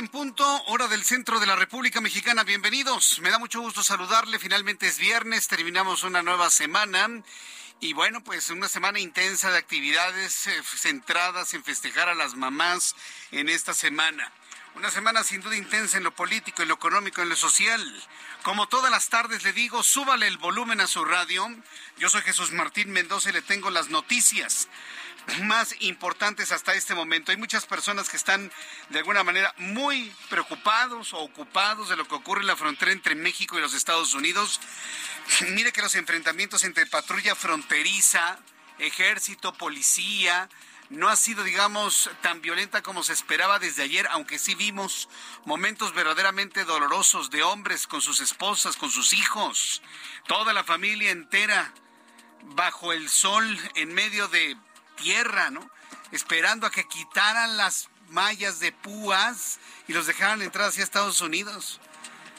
En punto, hora del centro de la República Mexicana. Bienvenidos. Me da mucho gusto saludarle. Finalmente es viernes, terminamos una nueva semana. Y bueno, pues una semana intensa de actividades eh, centradas en festejar a las mamás en esta semana. Una semana sin duda intensa en lo político, en lo económico, en lo social. Como todas las tardes le digo, súbale el volumen a su radio. Yo soy Jesús Martín Mendoza y le tengo las noticias más importantes hasta este momento. Hay muchas personas que están de alguna manera muy preocupados o ocupados de lo que ocurre en la frontera entre México y los Estados Unidos. Mire que los enfrentamientos entre patrulla fronteriza, ejército, policía, no ha sido, digamos, tan violenta como se esperaba desde ayer, aunque sí vimos momentos verdaderamente dolorosos de hombres con sus esposas, con sus hijos, toda la familia entera bajo el sol en medio de tierra, ¿no? Esperando a que quitaran las mallas de púas y los dejaran entrar hacia Estados Unidos.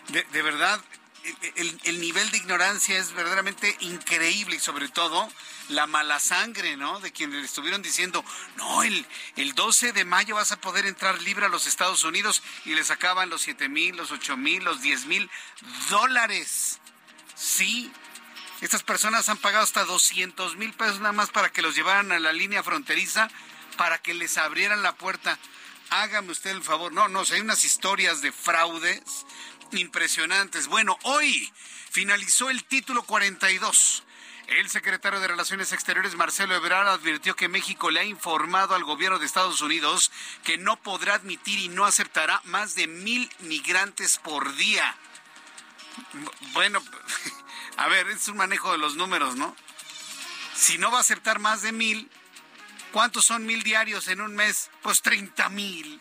De, verdad, el, el, nivel de ignorancia es verdaderamente increíble y sobre todo la mala sangre, ¿no? De quienes estuvieron diciendo, no, el, el 12 de mayo vas a poder entrar libre a los Estados Unidos y le sacaban los 7 mil, los 8 mil, los 10 mil dólares. Sí, estas personas han pagado hasta 200 mil pesos nada más para que los llevaran a la línea fronteriza, para que les abrieran la puerta. Hágame usted el favor. No, no, hay unas historias de fraudes impresionantes. Bueno, hoy finalizó el título 42. El secretario de Relaciones Exteriores, Marcelo Ebrard, advirtió que México le ha informado al gobierno de Estados Unidos que no podrá admitir y no aceptará más de mil migrantes por día. Bueno, a ver, es un manejo de los números, ¿no? Si no va a aceptar más de mil, ¿cuántos son mil diarios en un mes? Pues 30 mil.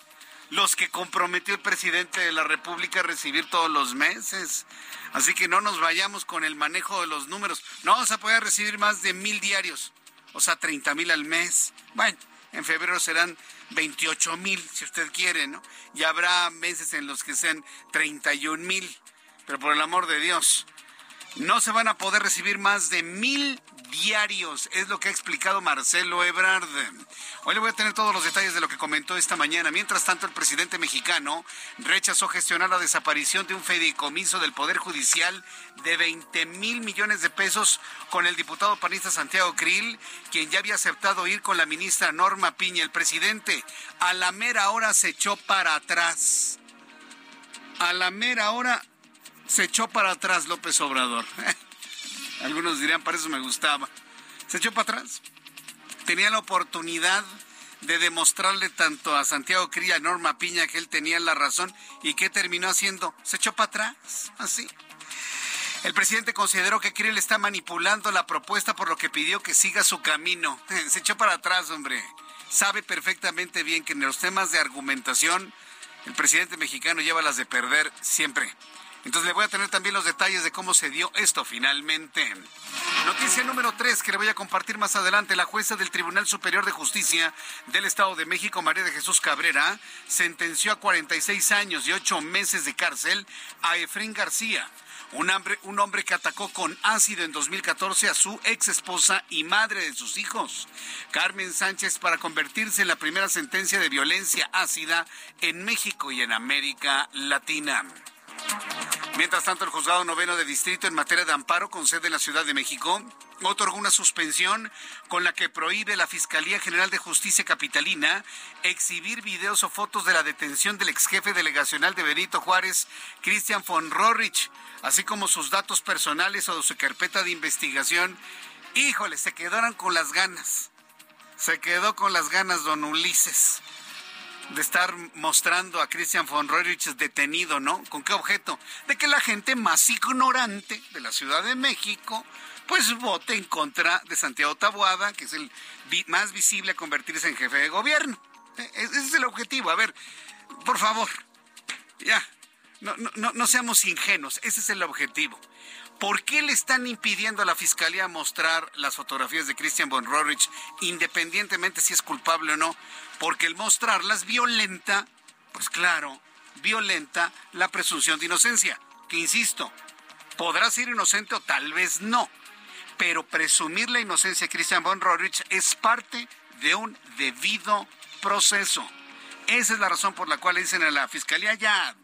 Los que comprometió el presidente de la República a recibir todos los meses. Así que no nos vayamos con el manejo de los números. No vamos a poder recibir más de mil diarios, o sea, 30 mil al mes. Bueno, en febrero serán 28 mil, si usted quiere, ¿no? Y habrá meses en los que sean 31 mil. Pero por el amor de Dios, no se van a poder recibir más de mil diarios, es lo que ha explicado Marcelo Ebrard. Hoy le voy a tener todos los detalles de lo que comentó esta mañana. Mientras tanto, el presidente mexicano rechazó gestionar la desaparición de un fideicomiso del Poder Judicial de 20 mil millones de pesos con el diputado panista Santiago Krill, quien ya había aceptado ir con la ministra Norma Piña. El presidente a la mera hora se echó para atrás. A la mera hora se echó para atrás López Obrador. Algunos dirían, para eso me gustaba. Se echó para atrás. Tenía la oportunidad de demostrarle tanto a Santiago Cría, a Norma Piña, que él tenía la razón. ¿Y qué terminó haciendo? Se echó para atrás, así. El presidente consideró que Krill está manipulando la propuesta por lo que pidió que siga su camino. Se echó para atrás, hombre. Sabe perfectamente bien que en los temas de argumentación el presidente mexicano lleva las de perder siempre. Entonces le voy a tener también los detalles de cómo se dio esto finalmente. Noticia número 3 que le voy a compartir más adelante. La jueza del Tribunal Superior de Justicia del Estado de México, María de Jesús Cabrera, sentenció a 46 años y 8 meses de cárcel a Efren García un hombre, un hombre que atacó con ácido en 2014 a su ex esposa y madre de sus hijos, Carmen Sánchez, para convertirse en la primera sentencia de violencia ácida en México y en América Latina. Mientras tanto, el juzgado noveno de distrito en materia de amparo con sede en la Ciudad de México otorgó una suspensión con la que prohíbe la Fiscalía General de Justicia Capitalina exhibir videos o fotos de la detención del ex jefe delegacional de Benito Juárez, Christian von Rorrich, así como sus datos personales o su carpeta de investigación. Híjole, se quedaron con las ganas. Se quedó con las ganas, don Ulises de estar mostrando a Christian von Rorich detenido, ¿no? ¿Con qué objeto? De que la gente más ignorante de la Ciudad de México pues vote en contra de Santiago Taboada, que es el más visible a convertirse en jefe de gobierno. E-, ese es el objetivo. A ver, por favor, ya, no, no, no seamos ingenuos, ese es el objetivo. ¿Por qué le están impidiendo a la fiscalía mostrar las fotografías de Christian von Rorich, independientemente si es culpable o no? Porque el mostrarlas violenta, pues claro, violenta la presunción de inocencia, que insisto, podrá ser inocente o tal vez no pero presumir la inocencia de Christian von Rorich es parte de un debido proceso. Esa es la razón por la cual dicen a la fiscalía, ya,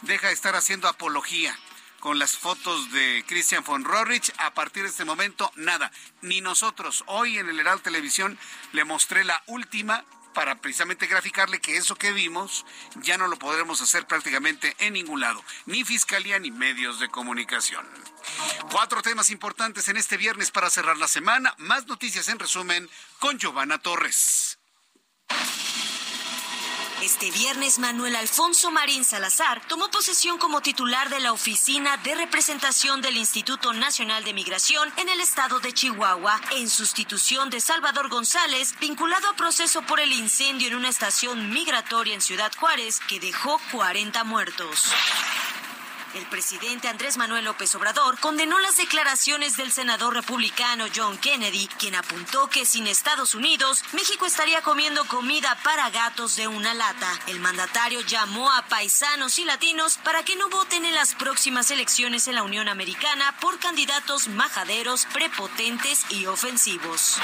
deja de estar haciendo apología con las fotos de Christian von Rorich. A partir de este momento, nada. Ni nosotros. Hoy en el Herald Televisión le mostré la última para precisamente graficarle que eso que vimos ya no lo podremos hacer prácticamente en ningún lado, ni fiscalía ni medios de comunicación. Cuatro temas importantes en este viernes para cerrar la semana. Más noticias en resumen con Giovanna Torres. Este viernes, Manuel Alfonso Marín Salazar tomó posesión como titular de la Oficina de Representación del Instituto Nacional de Migración en el estado de Chihuahua, en sustitución de Salvador González, vinculado a proceso por el incendio en una estación migratoria en Ciudad Juárez que dejó 40 muertos. El presidente Andrés Manuel López Obrador condenó las declaraciones del senador republicano John Kennedy, quien apuntó que sin Estados Unidos, México estaría comiendo comida para gatos de una lata. El mandatario llamó a paisanos y latinos para que no voten en las próximas elecciones en la Unión Americana por candidatos majaderos, prepotentes y ofensivos.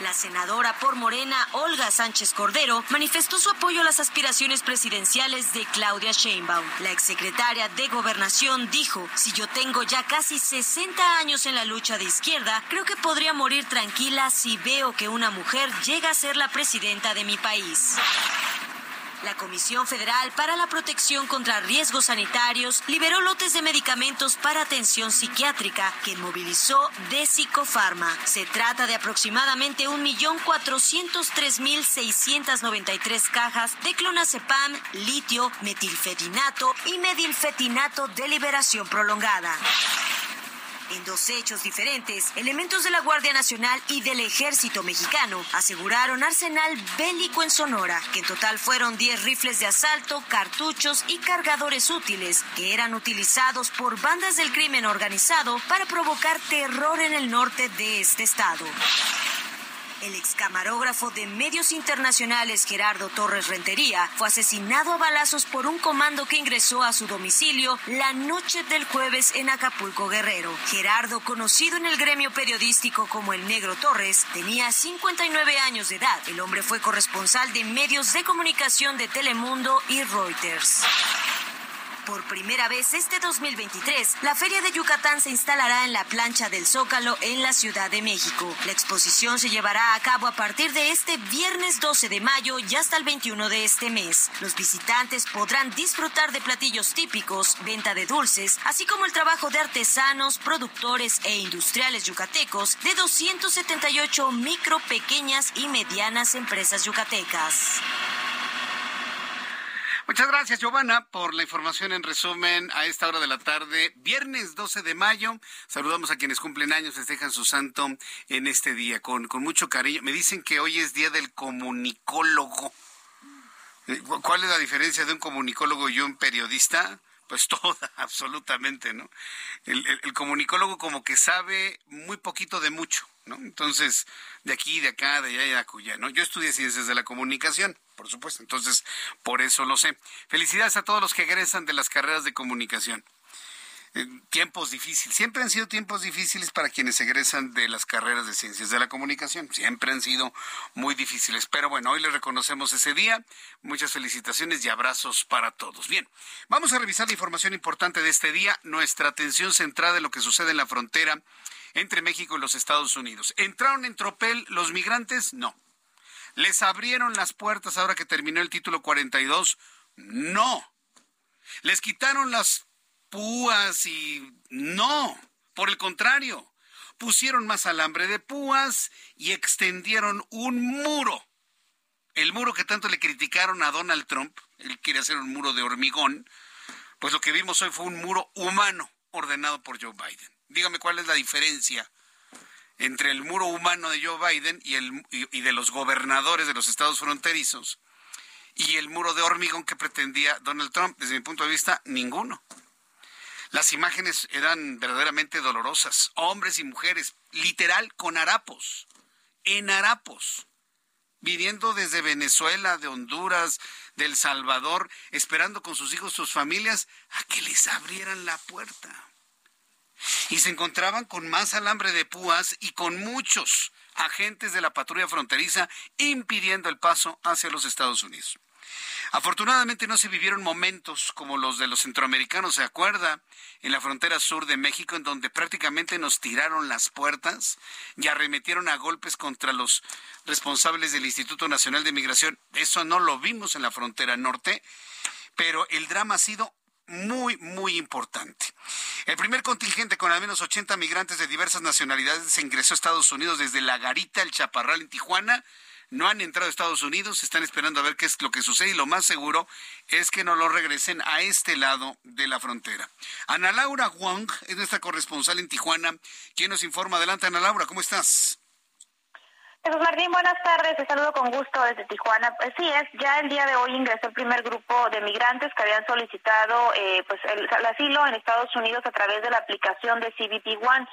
La senadora por Morena, Olga Sánchez Cordero, manifestó su apoyo a las aspiraciones presidenciales de Claudia Sheinbaum. La exsecretaria de Gobernación dijo, si yo tengo ya casi 60 años en la lucha de izquierda, creo que podría morir tranquila si veo que una mujer llega a ser la presidenta de mi país. La Comisión Federal para la Protección contra Riesgos Sanitarios liberó lotes de medicamentos para atención psiquiátrica que movilizó Desicofarma. Se trata de aproximadamente 1.403.693 cajas de clonazepam, litio, metilfedinato y medilfetinato de liberación prolongada. En dos hechos diferentes, elementos de la Guardia Nacional y del Ejército Mexicano aseguraron arsenal bélico en Sonora, que en total fueron 10 rifles de asalto, cartuchos y cargadores útiles que eran utilizados por bandas del crimen organizado para provocar terror en el norte de este estado. El excamarógrafo de medios internacionales Gerardo Torres Rentería fue asesinado a balazos por un comando que ingresó a su domicilio la noche del jueves en Acapulco Guerrero. Gerardo, conocido en el gremio periodístico como el Negro Torres, tenía 59 años de edad. El hombre fue corresponsal de medios de comunicación de Telemundo y Reuters. Por primera vez este 2023, la Feria de Yucatán se instalará en la plancha del Zócalo en la Ciudad de México. La exposición se llevará a cabo a partir de este viernes 12 de mayo y hasta el 21 de este mes. Los visitantes podrán disfrutar de platillos típicos, venta de dulces, así como el trabajo de artesanos, productores e industriales yucatecos de 278 micro, pequeñas y medianas empresas yucatecas. Muchas gracias, Giovanna, por la información en resumen a esta hora de la tarde, viernes 12 de mayo. Saludamos a quienes cumplen años, festejan su santo en este día, con, con mucho cariño. Me dicen que hoy es día del comunicólogo. Eh, ¿Cuál es la diferencia de un comunicólogo y un periodista? Pues toda, absolutamente, ¿no? El, comunicólogo como que sabe muy poquito de mucho, ¿no? Entonces, de aquí, de acá, de allá y de acullá, ¿no? Yo estudié ciencias de la comunicación, por supuesto, entonces por eso lo sé. Felicidades a todos los que egresan de las carreras de comunicación tiempos difíciles. Siempre han sido tiempos difíciles para quienes egresan de las carreras de ciencias de la comunicación. Siempre han sido muy difíciles. Pero bueno, hoy les reconocemos ese día. Muchas felicitaciones y abrazos para todos. Bien, vamos a revisar la información importante de este día. Nuestra atención centrada en lo que sucede en la frontera entre México y los Estados Unidos. ¿Entraron en tropel los migrantes? No. ¿Les abrieron las puertas ahora que terminó el título 42? No. ¿Les quitaron las púas y no, por el contrario, pusieron más alambre de púas y extendieron un muro. El muro que tanto le criticaron a Donald Trump, él quiere hacer un muro de hormigón, pues lo que vimos hoy fue un muro humano ordenado por Joe Biden. Dígame cuál es la diferencia entre el muro humano de Joe Biden y, el, y de los gobernadores de los estados fronterizos y el muro de hormigón que pretendía Donald Trump. Desde mi punto de vista, ninguno. Las imágenes eran verdaderamente dolorosas. Hombres y mujeres, literal, con harapos, en harapos, viniendo desde Venezuela, de Honduras, de El Salvador, esperando con sus hijos, sus familias, a que les abrieran la puerta. Y se encontraban con más alambre de púas y con muchos agentes de la patrulla fronteriza impidiendo el paso hacia los Estados Unidos. Afortunadamente no se vivieron momentos como los de los centroamericanos, ¿se acuerda? En la frontera sur de México, en donde prácticamente nos tiraron las puertas y arremetieron a golpes contra los responsables del Instituto Nacional de Migración. Eso no lo vimos en la frontera norte, pero el drama ha sido muy, muy importante. El primer contingente con al menos 80 migrantes de diversas nacionalidades ingresó a Estados Unidos desde La Garita, el Chaparral en Tijuana, no han entrado a Estados Unidos, están esperando a ver qué es lo que sucede y lo más seguro es que no lo regresen a este lado de la frontera. Ana Laura Wong es nuestra corresponsal en Tijuana, quien nos informa. Adelante, Ana Laura, ¿cómo estás? Jesús Martín, buenas tardes. Te saludo con gusto desde Tijuana. Pues sí, es ya el día de hoy ingresó el primer grupo de migrantes que habían solicitado eh, pues el, asilo en Estados Unidos a través de la aplicación de CBP One.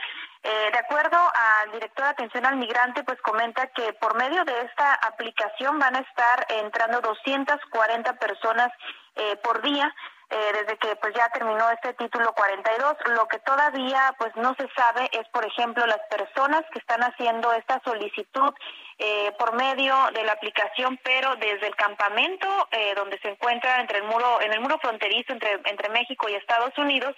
Eh, de acuerdo al director de atención al migrante, pues comenta que por medio de esta aplicación van a estar entrando 240 personas eh, por día. Eh, desde que pues ya terminó este título 42. Lo que todavía pues no se sabe es, por ejemplo, las personas que están haciendo esta solicitud eh, por medio de la aplicación, pero desde el campamento eh, donde se encuentra entre el muro, en el muro fronterizo entre, entre México y Estados Unidos,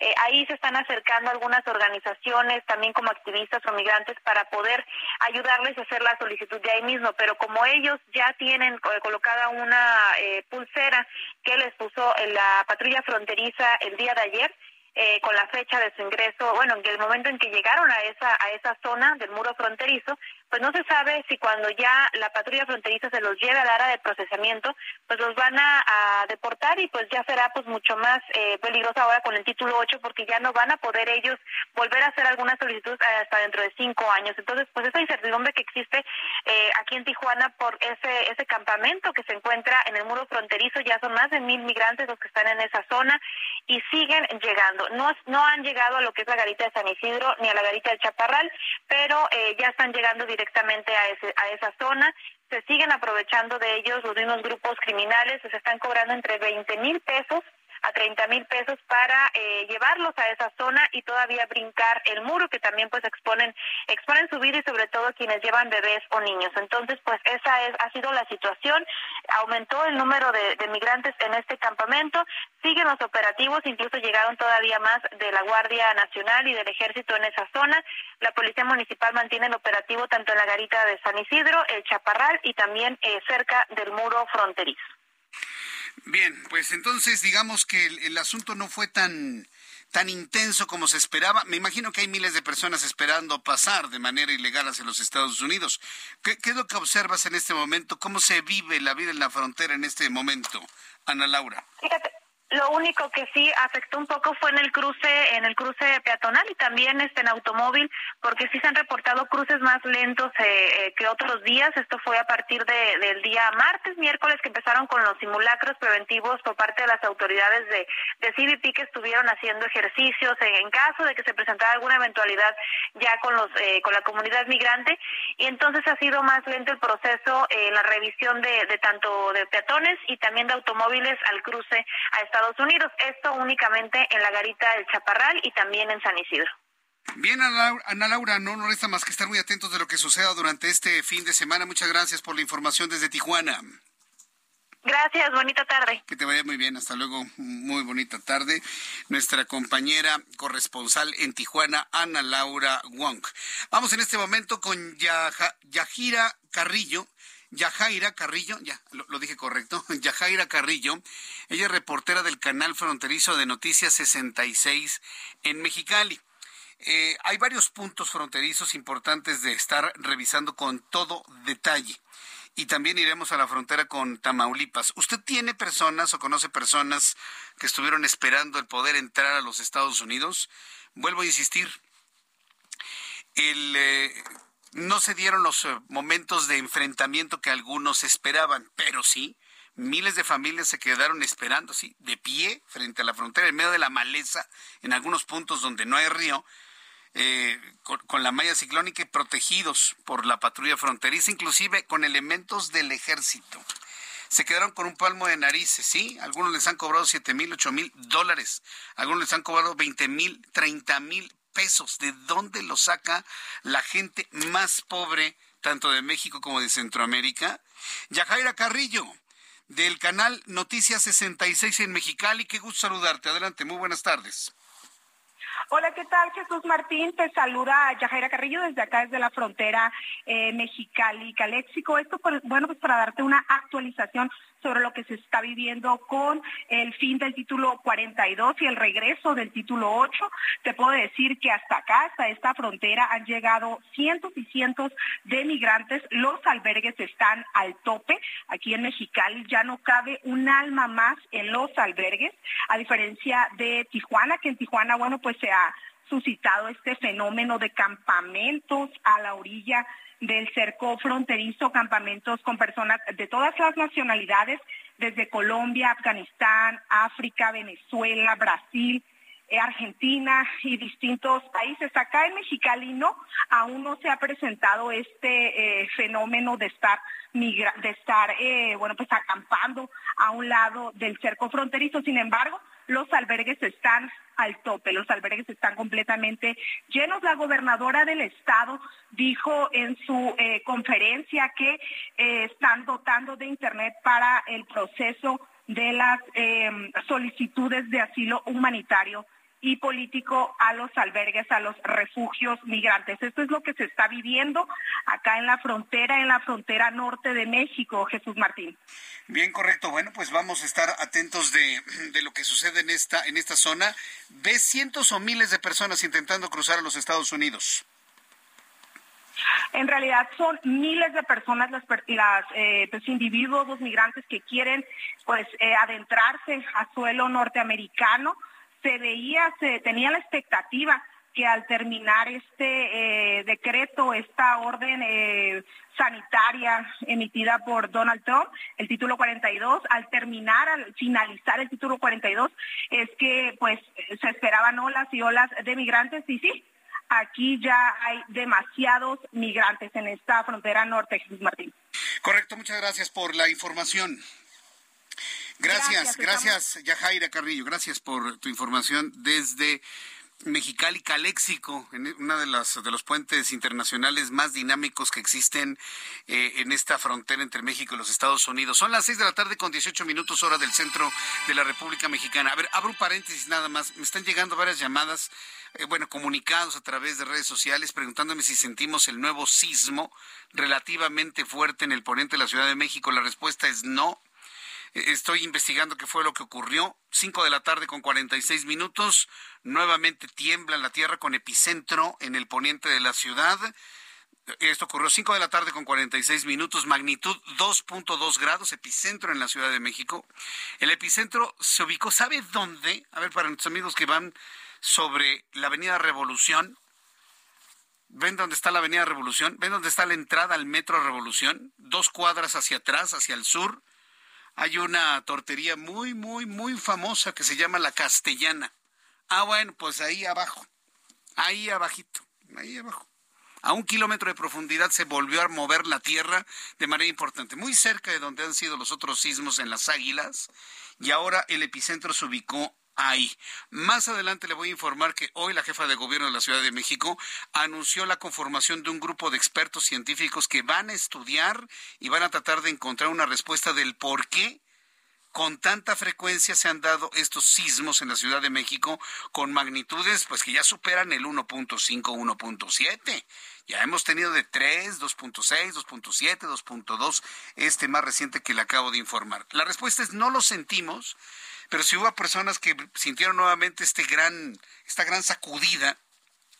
eh, ahí se están acercando algunas organizaciones, también como activistas o migrantes, para poder ayudarles a hacer la solicitud de ahí mismo. Pero como ellos ya tienen colocada una eh, pulsera que les puso en la patrulla fronteriza el día de ayer, eh, con la fecha de su ingreso, bueno, en el momento en que llegaron a esa a esa zona del muro fronterizo, pues no se sabe si cuando ya la patrulla fronteriza se los lleve al área de procesamiento, pues los van a, deportar y pues ya será pues mucho más eh, peligroso ahora con el título 8 porque ya no van a poder ellos volver a hacer alguna solicitud hasta dentro de cinco años. Entonces, pues esa incertidumbre que existe eh, aquí en Tijuana por ese ese campamento que se encuentra en el muro fronterizo, ya son más de mil migrantes los que están en esa zona y siguen llegando no, no han llegado a lo que es la garita de San Isidro ni a la garita de Chaparral, pero eh, ya están llegando directamente a, ese, a esa zona. Se siguen aprovechando de ellos los mismos grupos criminales, se están cobrando entre 20 mil pesos a 30 mil pesos para eh, llevarlos a esa zona y todavía brincar el muro que también pues exponen exponen su vida y sobre todo quienes llevan bebés o niños. Entonces pues esa es ha sido la situación. Aumentó el número de, migrantes en este campamento. Siguen los operativos, incluso llegaron todavía más de la Guardia Nacional y del Ejército en esa zona. La Policía Municipal mantiene el operativo tanto en la garita de San Isidro, el Chaparral y también eh, cerca del muro fronterizo. Bien, pues entonces digamos que el, asunto no fue tan tan intenso como se esperaba. Me imagino que hay miles de personas esperando pasar de manera ilegal hacia los Estados Unidos. ¿Qué, es lo que observas en este momento? ¿Cómo se vive la vida en la frontera en este momento, Ana Laura? Fíjate, Lo único que sí afectó un poco fue en el cruce, en el cruce peatonal y también este en automóvil, porque sí se han reportado cruces más lentos eh, eh, que otros días. Esto fue a partir de, del día martes, miércoles que empezaron con los simulacros preventivos por parte de las autoridades de, de CBP que estuvieron haciendo ejercicios en, caso de que se presentara alguna eventualidad ya con los eh, con la comunidad migrante y entonces ha sido más lento el proceso en la revisión de, tanto de peatones y también de automóviles al cruce a esta Estados Unidos. Esto únicamente en la garita del Chaparral y también en San Isidro. Bien, Ana Laura, no nos resta más que estar muy atentos de lo que suceda durante este fin de semana. Muchas gracias por la información desde Tijuana. Gracias, bonita tarde. Que te vaya muy bien, hasta luego, muy bonita tarde. Nuestra compañera corresponsal en Tijuana, Ana Laura Wong. Vamos en este momento con Yajira Carrillo, Yajaira Carrillo, ya lo, dije correcto, Yajaira Carrillo, ella es reportera del canal fronterizo de Noticias 66 en Mexicali. Eh, hay varios puntos fronterizos importantes de estar revisando con todo detalle. Y también iremos a la frontera con Tamaulipas. ¿Usted tiene personas o conoce personas que estuvieron esperando el poder entrar a los Estados Unidos? Vuelvo a insistir, el, eh, no se dieron los eh, momentos de enfrentamiento que algunos esperaban, pero sí, miles de familias se quedaron esperando, sí, de pie frente a la frontera, en medio de la maleza, en algunos puntos donde no hay río, eh, con, la malla ciclónica y protegidos por la patrulla fronteriza, inclusive con elementos del ejército. Se quedaron con un palmo de narices, ¿sí? Algunos les han cobrado siete mil, ocho mil dólares. Algunos les han cobrado veinte mil, treinta mil pesos. ¿De dónde lo saca la gente más pobre, tanto de México como de Centroamérica? Yajaira Carrillo, del canal Noticias 66 en Mexicali. Qué gusto saludarte. Adelante, muy buenas tardes. Hola, ¿qué tal? Jesús Martín, te saluda Yajaira Carrillo desde acá, desde la frontera eh, Mexicali-Caléxico. Esto, bueno, pues para darte una actualización sobre lo que se está viviendo con el fin del título 42 y el regreso del título 8. Te puedo decir que hasta acá, hasta esta frontera, han llegado cientos y cientos de migrantes. Los albergues están al tope. Aquí en Mexicali ya no cabe un alma más en los albergues, a diferencia de Tijuana, que en Tijuana, bueno, pues se ha suscitado este fenómeno de campamentos a la orilla del cerco fronterizo, campamentos con personas de todas las nacionalidades, desde Colombia, Afganistán, África, Venezuela, Brasil, eh, Argentina y distintos países. Acá en Mexicali no, aún no se ha presentado este eh, fenómeno de estar de estar eh, bueno pues acampando a un lado del cerco fronterizo. Sin embargo, los albergues están al tope, los albergues están completamente llenos. La gobernadora del estado dijo en su eh, conferencia que eh, están dotando de Internet para el proceso de las eh, solicitudes de asilo humanitario y político a los albergues, a los refugios migrantes. Esto es lo que se está viviendo acá en la frontera, en la frontera norte de México, Jesús Martín. Bien, correcto. Bueno, pues vamos a estar atentos de, de lo que sucede en esta, en esta zona. ¿Ves cientos o miles de personas intentando cruzar a los Estados Unidos? En realidad son miles de personas, las, las eh, pues, individuos, los migrantes que quieren pues eh, adentrarse a suelo norteamericano se veía, se tenía la expectativa que al terminar este eh, decreto, esta orden eh, sanitaria emitida por Donald Trump, el título 42, al terminar, al finalizar el título 42, es que pues se esperaban olas y olas de migrantes y sí, aquí ya hay demasiados migrantes en esta frontera norte, Jesús Martín. Correcto, muchas gracias por la información. Gracias, gracias, Yajaira Carrillo, gracias por tu información desde Mexicali Caléxico, en uno de los, de los puentes internacionales más dinámicos que existen eh, en esta frontera entre México y los Estados Unidos. Son las seis de la tarde con 18 minutos hora del centro de la República Mexicana. A ver, abro un paréntesis nada más. Me están llegando varias llamadas, eh, bueno, comunicados a través de redes sociales preguntándome si sentimos el nuevo sismo relativamente fuerte en el poniente de la Ciudad de México. La respuesta es no. Estoy investigando qué fue lo que ocurrió. Cinco de la tarde con 46 minutos. Nuevamente tiembla la tierra con epicentro en el poniente de la ciudad. Esto ocurrió 5 de la tarde con 46 minutos, magnitud 2.2 grados, epicentro en la Ciudad de México. El epicentro se ubicó, ¿sabe dónde? A ver, para nuestros amigos que van sobre la Avenida Revolución, ¿ven dónde está la Avenida Revolución? ¿Ven dónde está la entrada al Metro Revolución? Dos cuadras hacia atrás, hacia el sur, hay una tortería muy, muy, muy famosa que se llama La Castellana. Ah, bueno, pues ahí abajo, ahí abajito, ahí abajo a un kilómetro de profundidad se volvió a mover la tierra de manera importante, muy cerca de donde han sido los otros sismos en las Águilas, y ahora el epicentro se ubicó ahí. Más adelante le voy a informar que hoy la jefa de gobierno de la Ciudad de México anunció la conformación de un grupo de expertos científicos que van a estudiar y van a tratar de encontrar una respuesta del por qué con tanta frecuencia se han dado estos sismos en la Ciudad de México con magnitudes pues que ya superan el 1.5, 1.7. Ya hemos tenido de 3, 2.6, 2.7, 2.2, este más reciente que le acabo de informar. La respuesta es no lo sentimos, pero si hubo personas que sintieron nuevamente este gran, esta gran sacudida,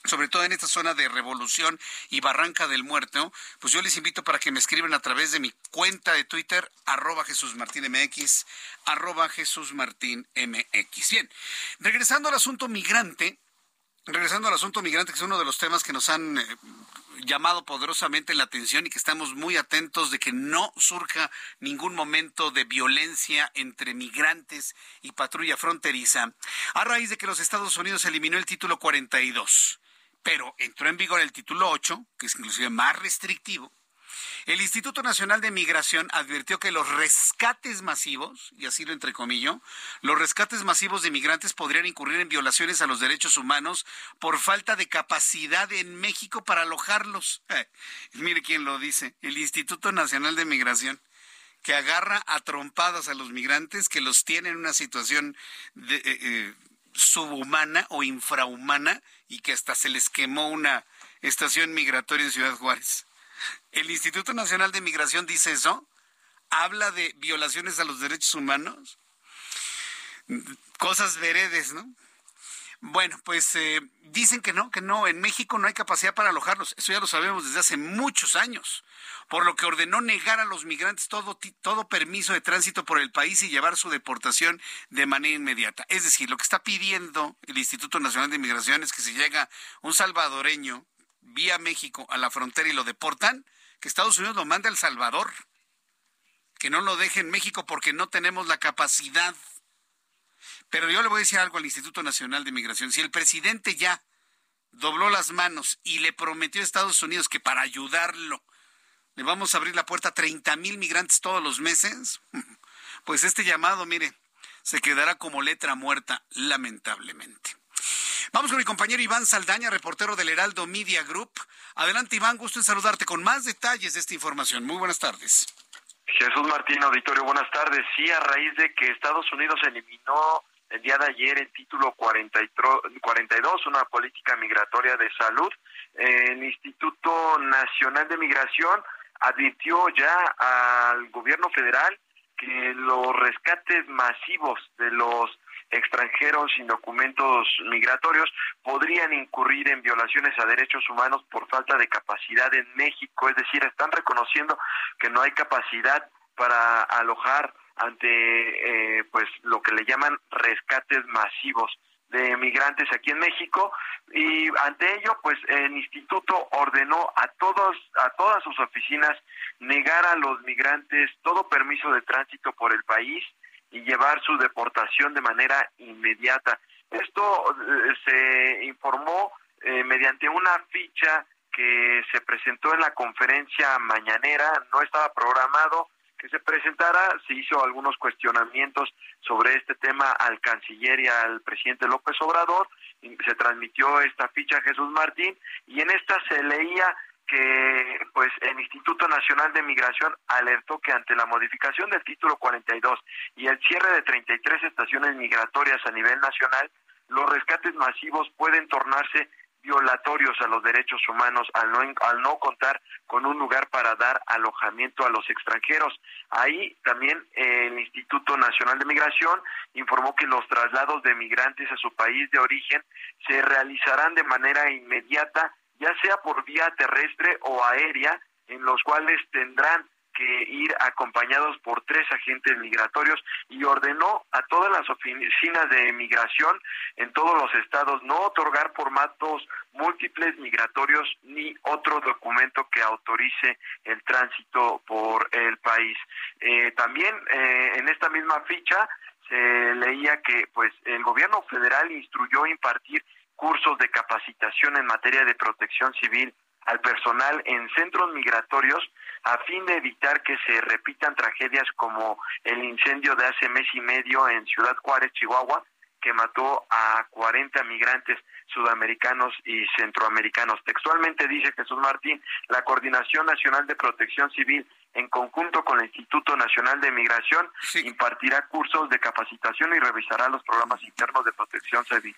sobre todo en esta zona de Revolución y Barranca del Muerto, pues yo les invito para que me escriban a través de mi cuenta de Twitter, arroba Jesús Martín MX, arroba Jesús Martín MX. Bien, regresando al asunto migrante, regresando al asunto migrante, que es uno de los temas que nos han eh, llamado poderosamente la atención y que estamos muy atentos de que no surja ningún momento de violencia entre migrantes y patrulla fronteriza, a raíz de que los Estados Unidos eliminó el título 42 pero entró en vigor el título 8, que es inclusive más restrictivo. El Instituto Nacional de Migración advirtió que los rescates masivos, y así lo entrecomillo, los rescates masivos de migrantes podrían incurrir en violaciones a los derechos humanos por falta de capacidad en México para alojarlos. mire quién lo dice, el Instituto Nacional de Migración que agarra a trompadas a los migrantes que los tiene en una situación de, eh, eh, subhumana o infrahumana y que hasta se les quemó una estación migratoria en Ciudad Juárez. ¿El Instituto Nacional de Migración dice eso? ¿Habla de violaciones a los derechos humanos? Cosas veredes, ¿no? Bueno, pues eh, dicen que no, que no, en México no hay capacidad para alojarlos. Eso ya lo sabemos desde hace muchos años, por lo que ordenó negar a los migrantes todo, todo permiso de tránsito por el país y llevar su deportación de manera inmediata. Es decir, lo que está pidiendo el Instituto Nacional de Migración es que si llega un salvadoreño vía México a la frontera y lo deportan, que Estados Unidos lo mande al Salvador, que no lo deje en México porque no tenemos la capacidad pero yo le voy a decir algo al Instituto Nacional de Migración. Si el presidente ya dobló las manos y le prometió a Estados Unidos que para ayudarlo le vamos a abrir la puerta a 30 mil migrantes todos los meses, pues este llamado, mire, se quedará como letra muerta, lamentablemente. Vamos con mi compañero Iván Saldaña, reportero del Heraldo Media Group. Adelante, Iván, gusto en saludarte con más detalles de esta información. Muy buenas tardes. Jesús Martín, auditorio, buenas tardes. Sí, a raíz de que Estados Unidos eliminó el día de ayer el título 42, una política migratoria de salud. El Instituto Nacional de Migración advirtió ya al gobierno federal que los rescates masivos de los extranjeros sin documentos migratorios podrían incurrir en violaciones a derechos humanos por falta de capacidad en México, es decir, están reconociendo que no hay capacidad para alojar ante eh, pues lo que le llaman rescates masivos de migrantes aquí en México. Y ante ello pues el instituto ordenó a todos a todas sus oficinas negar a los migrantes todo permiso de tránsito por el país y llevar su deportación de manera inmediata. Esto eh, se informó eh, mediante una ficha que se presentó en la conferencia mañanera, no estaba programado, que se presentara, se hizo algunos cuestionamientos sobre este tema al canciller y al presidente López Obrador, se transmitió esta ficha a Jesús Martín y en esta se leía que pues el Instituto Nacional de Migración alertó que ante la modificación del título 42 y el cierre de 33 estaciones migratorias a nivel nacional, los rescates masivos pueden tornarse violatorios a los derechos humanos al no, al no contar con un lugar para dar alojamiento a los extranjeros. Ahí también el Instituto Nacional de Migración informó que los traslados de migrantes a su país de origen se realizarán de manera inmediata ya sea por vía terrestre o aérea, en los cuales tendrán que ir acompañados por tres agentes migratorios y ordenó a todas las oficinas de migración en todos los estados no otorgar formatos múltiples migratorios ni otro documento que autorice el tránsito por el país. Eh, también eh, en esta misma ficha se leía que pues el gobierno federal instruyó impartir cursos de capacitación en materia de protección civil al personal en centros migratorios a fin de evitar que se repitan tragedias como el incendio de hace mes y medio en Ciudad Juárez, Chihuahua, que mató a 40 migrantes sudamericanos y centroamericanos. Textualmente dice Jesús Martín, la Coordinación Nacional de Protección Civil, en conjunto con el Instituto Nacional de Migración, impartirá cursos de capacitación y revisará los programas internos de protección civil.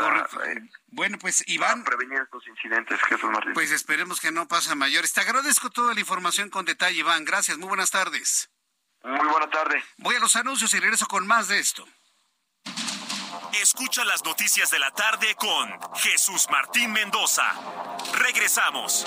Eh, bueno, pues Iván. prevenir estos incidentes, Jesús Martín. Pues esperemos que no pase a mayores. Te agradezco toda la información con detalle, Iván. Gracias, muy buenas tardes. Muy buena tarde. Voy a los anuncios y regreso con más de esto. Escucha las noticias de la tarde con Jesús Martín Mendoza. Regresamos.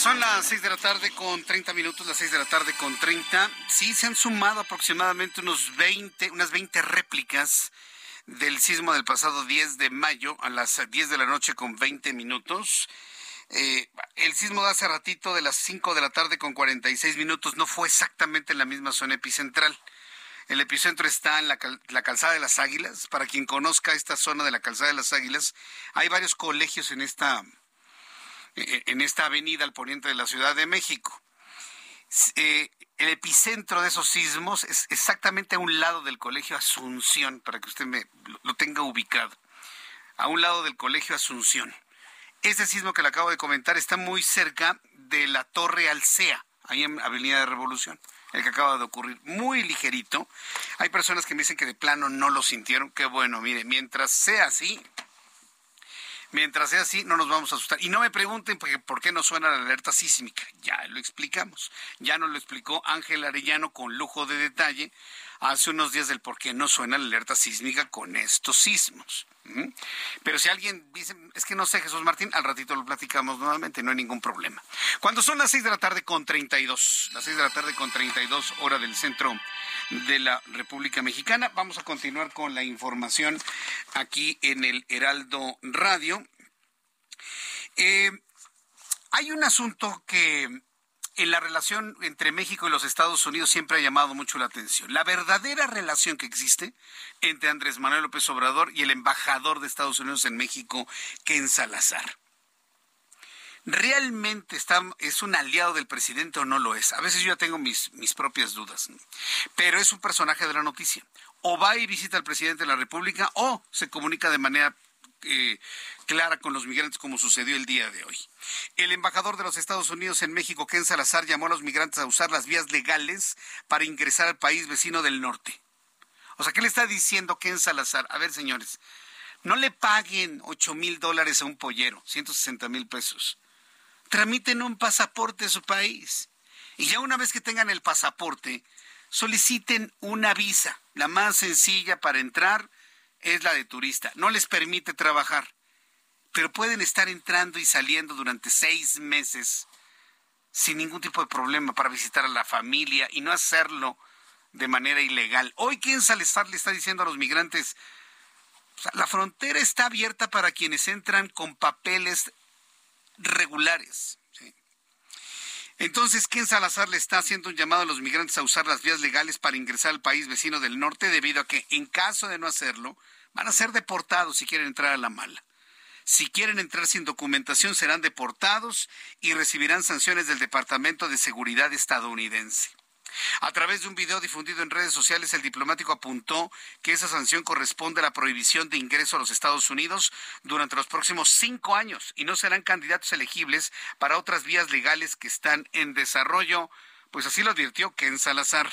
Son las 6 de la tarde con 30 minutos, las 6 de la tarde con 30. Sí, se han sumado aproximadamente unos 20, unas 20 réplicas del sismo del pasado 10 de mayo a las 10 de la noche con 20 minutos. Eh, el sismo de hace ratito de las 5 de la tarde con 46 minutos no fue exactamente en la misma zona epicentral. El epicentro está en la, la, calzada de las Águilas. Para quien conozca esta zona de la calzada de las Águilas, hay varios colegios en esta en esta avenida al poniente de la Ciudad de México. Eh, el epicentro de esos sismos es exactamente a un lado del Colegio Asunción, para que usted me, lo tenga ubicado, a un lado del Colegio Asunción. Ese sismo que le acabo de comentar está muy cerca de la Torre Alcea, ahí en Avenida de Revolución, el que acaba de ocurrir, muy ligerito. Hay personas que me dicen que de plano no lo sintieron, qué bueno, mire, mientras sea así, Mientras sea así, no nos vamos a asustar. Y no me pregunten por qué no suena la alerta sísmica. Ya lo explicamos. Ya nos lo explicó Ángel Arellano con lujo de detalle hace unos días del por qué no suena la alerta sísmica con estos sismos. Pero si alguien dice, es que no sé, Jesús Martín, al ratito lo platicamos nuevamente, no hay ningún problema. Cuando son las 6 de la tarde con 32, las 6 de la tarde con 32 hora del centro de la República Mexicana, vamos a continuar con la información aquí en el Heraldo Radio. Eh, hay un asunto que en la relación entre México y los Estados Unidos siempre ha llamado mucho la atención. La verdadera relación que existe entre Andrés Manuel López Obrador y el embajador de Estados Unidos en México, Ken Salazar. ¿Realmente está, es un aliado del presidente o no lo es? A veces yo ya tengo mis, mis propias dudas, pero es un personaje de la noticia. O va y visita al presidente de la República o se comunica de manera eh, clara con los migrantes como sucedió el día de hoy. El embajador de los Estados Unidos en México, Ken Salazar, llamó a los migrantes a usar las vías legales para ingresar al país vecino del norte. O sea, ¿qué le está diciendo Ken Salazar? A ver, señores, no le paguen 8 mil dólares a un pollero, 160 mil pesos. Tramiten un pasaporte a su país. Y ya una vez que tengan el pasaporte, soliciten una visa, la más sencilla para entrar es la de turista. No les permite trabajar, pero pueden estar entrando y saliendo durante seis meses sin ningún tipo de problema para visitar a la familia y no hacerlo de manera ilegal. Hoy, ¿quién Salazar le está diciendo a los migrantes? la frontera está abierta para quienes entran con papeles regulares. Entonces, ¿quién Salazar le está haciendo un llamado a los migrantes a usar las vías legales para ingresar al país vecino del norte debido a que, en caso de no hacerlo, van a ser deportados si quieren entrar a la mala? Si quieren entrar sin documentación, serán deportados y recibirán sanciones del Departamento de Seguridad estadounidense. A través de un video difundido en redes sociales, el diplomático apuntó que esa sanción corresponde a la prohibición de ingreso a los Estados Unidos durante los próximos cinco años y no serán candidatos elegibles para otras vías legales que están en desarrollo. Pues así lo advirtió Ken Salazar.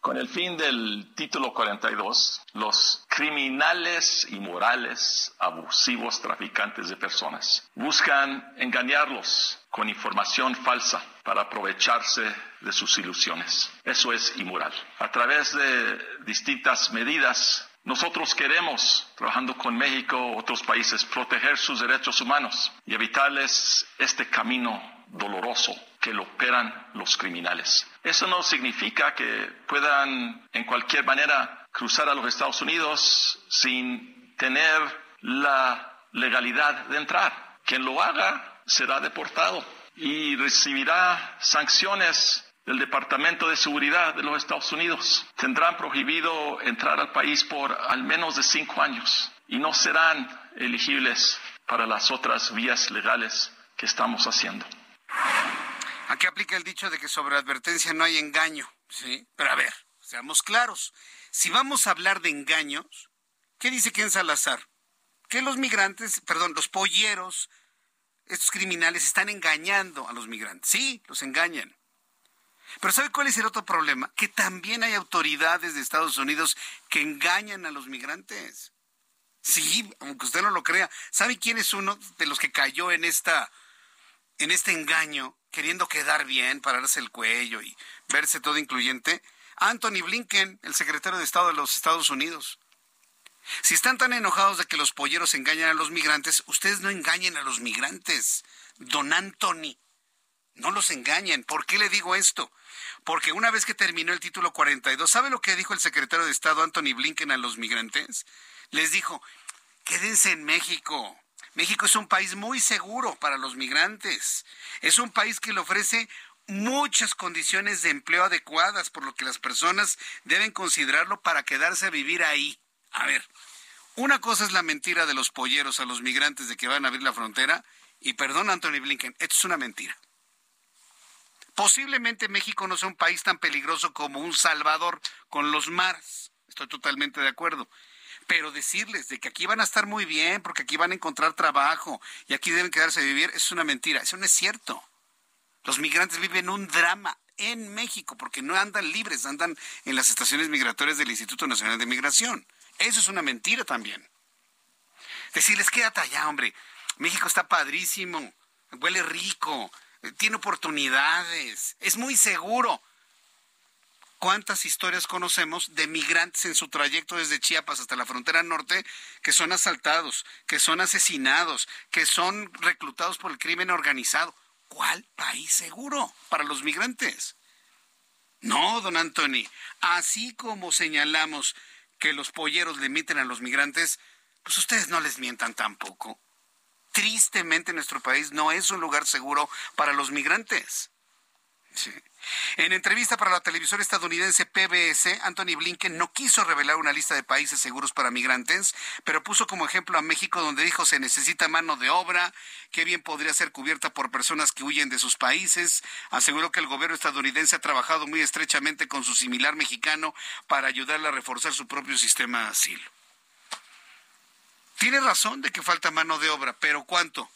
Con el fin del título 42, los criminales inmorales, abusivos traficantes de personas buscan engañarlos con información falsa para aprovecharse de sus ilusiones. Eso es inmoral. A través de distintas medidas, nosotros queremos, trabajando con México, otros países, proteger sus derechos humanos y evitarles este camino doloroso que lo operan los criminales. Eso no significa que puedan en cualquier manera cruzar a los Estados Unidos sin tener la legalidad de entrar. Quien lo haga será deportado y recibirá sanciones del Departamento de Seguridad de los Estados Unidos. Tendrán prohibido entrar al país por al menos de cinco años y no serán elegibles para las otras vías legales que estamos haciendo. Aquí aplica el dicho de que sobre advertencia no hay engaño, ¿sí? Pero a ver, seamos claros. Si vamos a hablar de engaños, ¿qué dice Ken Salazar? Que los migrantes, perdón, los polleros, estos criminales están engañando a los migrantes. Sí, los engañan. Pero ¿sabe cuál es el otro problema? Que también hay autoridades de Estados Unidos que engañan a los migrantes. Sí, aunque usted no lo crea. ¿Sabe quién es uno de los que cayó en esta en este engaño, queriendo quedar bien, pararse el cuello y verse todo incluyente, Anthony Blinken, el secretario de Estado de los Estados Unidos. Si están tan enojados de que los polleros engañan a los migrantes, ustedes no engañen a los migrantes. Don Anthony, no los engañen. ¿Por qué le digo esto? Porque una vez que terminó el título 42, ¿sabe lo que dijo el secretario de Estado Anthony Blinken a los migrantes? Les dijo, quédense en México. México es un país muy seguro para los migrantes. Es un país que le ofrece muchas condiciones de empleo adecuadas, por lo que las personas deben considerarlo para quedarse a vivir ahí. A ver, una cosa es la mentira de los polleros a los migrantes de que van a abrir la frontera, y perdón Anthony Blinken, esto es una mentira. Posiblemente México no sea un país tan peligroso como un Salvador con los mares. Estoy totalmente de acuerdo pero decirles de que aquí van a estar muy bien porque aquí van a encontrar trabajo y aquí deben quedarse a vivir es una mentira, eso no es cierto. Los migrantes viven un drama en México porque no andan libres, andan en las estaciones migratorias del Instituto Nacional de Migración. Eso es una mentira también. Decirles, quédate allá, hombre. México está padrísimo, huele rico, tiene oportunidades, es muy seguro. ¿Cuántas historias conocemos de migrantes en su trayecto desde Chiapas hasta la frontera norte que son asaltados, que son asesinados, que son reclutados por el crimen organizado? ¿Cuál país seguro para los migrantes? No, don Anthony, así como señalamos que los polleros limiten a los migrantes, pues ustedes no les mientan tampoco. Tristemente nuestro país no es un lugar seguro para los migrantes. En entrevista para la televisión estadounidense PBS, Anthony Blinken no quiso revelar una lista de países seguros para migrantes, pero puso como ejemplo a México donde dijo se necesita mano de obra, que bien podría ser cubierta por personas que huyen de sus países. Aseguró que el gobierno estadounidense ha trabajado muy estrechamente con su similar mexicano para ayudarle a reforzar su propio sistema de asilo. Tiene razón de que falta mano de obra, pero ¿cuánto?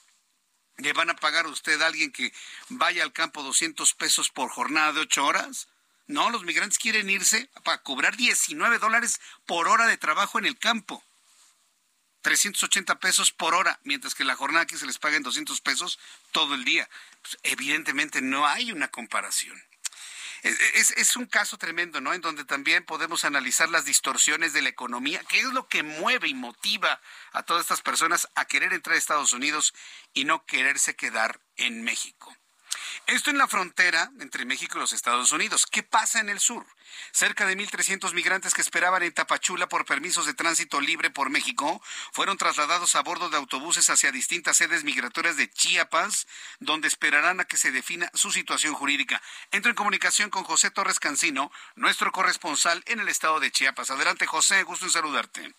¿Le van a pagar a usted a alguien que vaya al campo 200 pesos por jornada de 8 horas? No, los migrantes quieren irse para cobrar 19 dólares por hora de trabajo en el campo. 380 pesos por hora, mientras que la jornada aquí se les paga en 200 pesos todo el día. Pues, evidentemente no hay una comparación. Es, es, un caso tremendo, ¿no? En donde también podemos analizar las distorsiones de la economía, qué es lo que mueve y motiva a todas estas personas a querer entrar a Estados Unidos y no quererse quedar en México. Esto en la frontera entre México y los Estados Unidos. ¿Qué pasa en el sur? Cerca de 1.300 migrantes que esperaban en Tapachula por permisos de tránsito libre por México fueron trasladados a bordo de autobuses hacia distintas sedes migratorias de Chiapas, donde esperarán a que se defina su situación jurídica. Entro en comunicación con José Torres Cancino, nuestro corresponsal en el estado de Chiapas. Adelante, José, gusto en saludarte.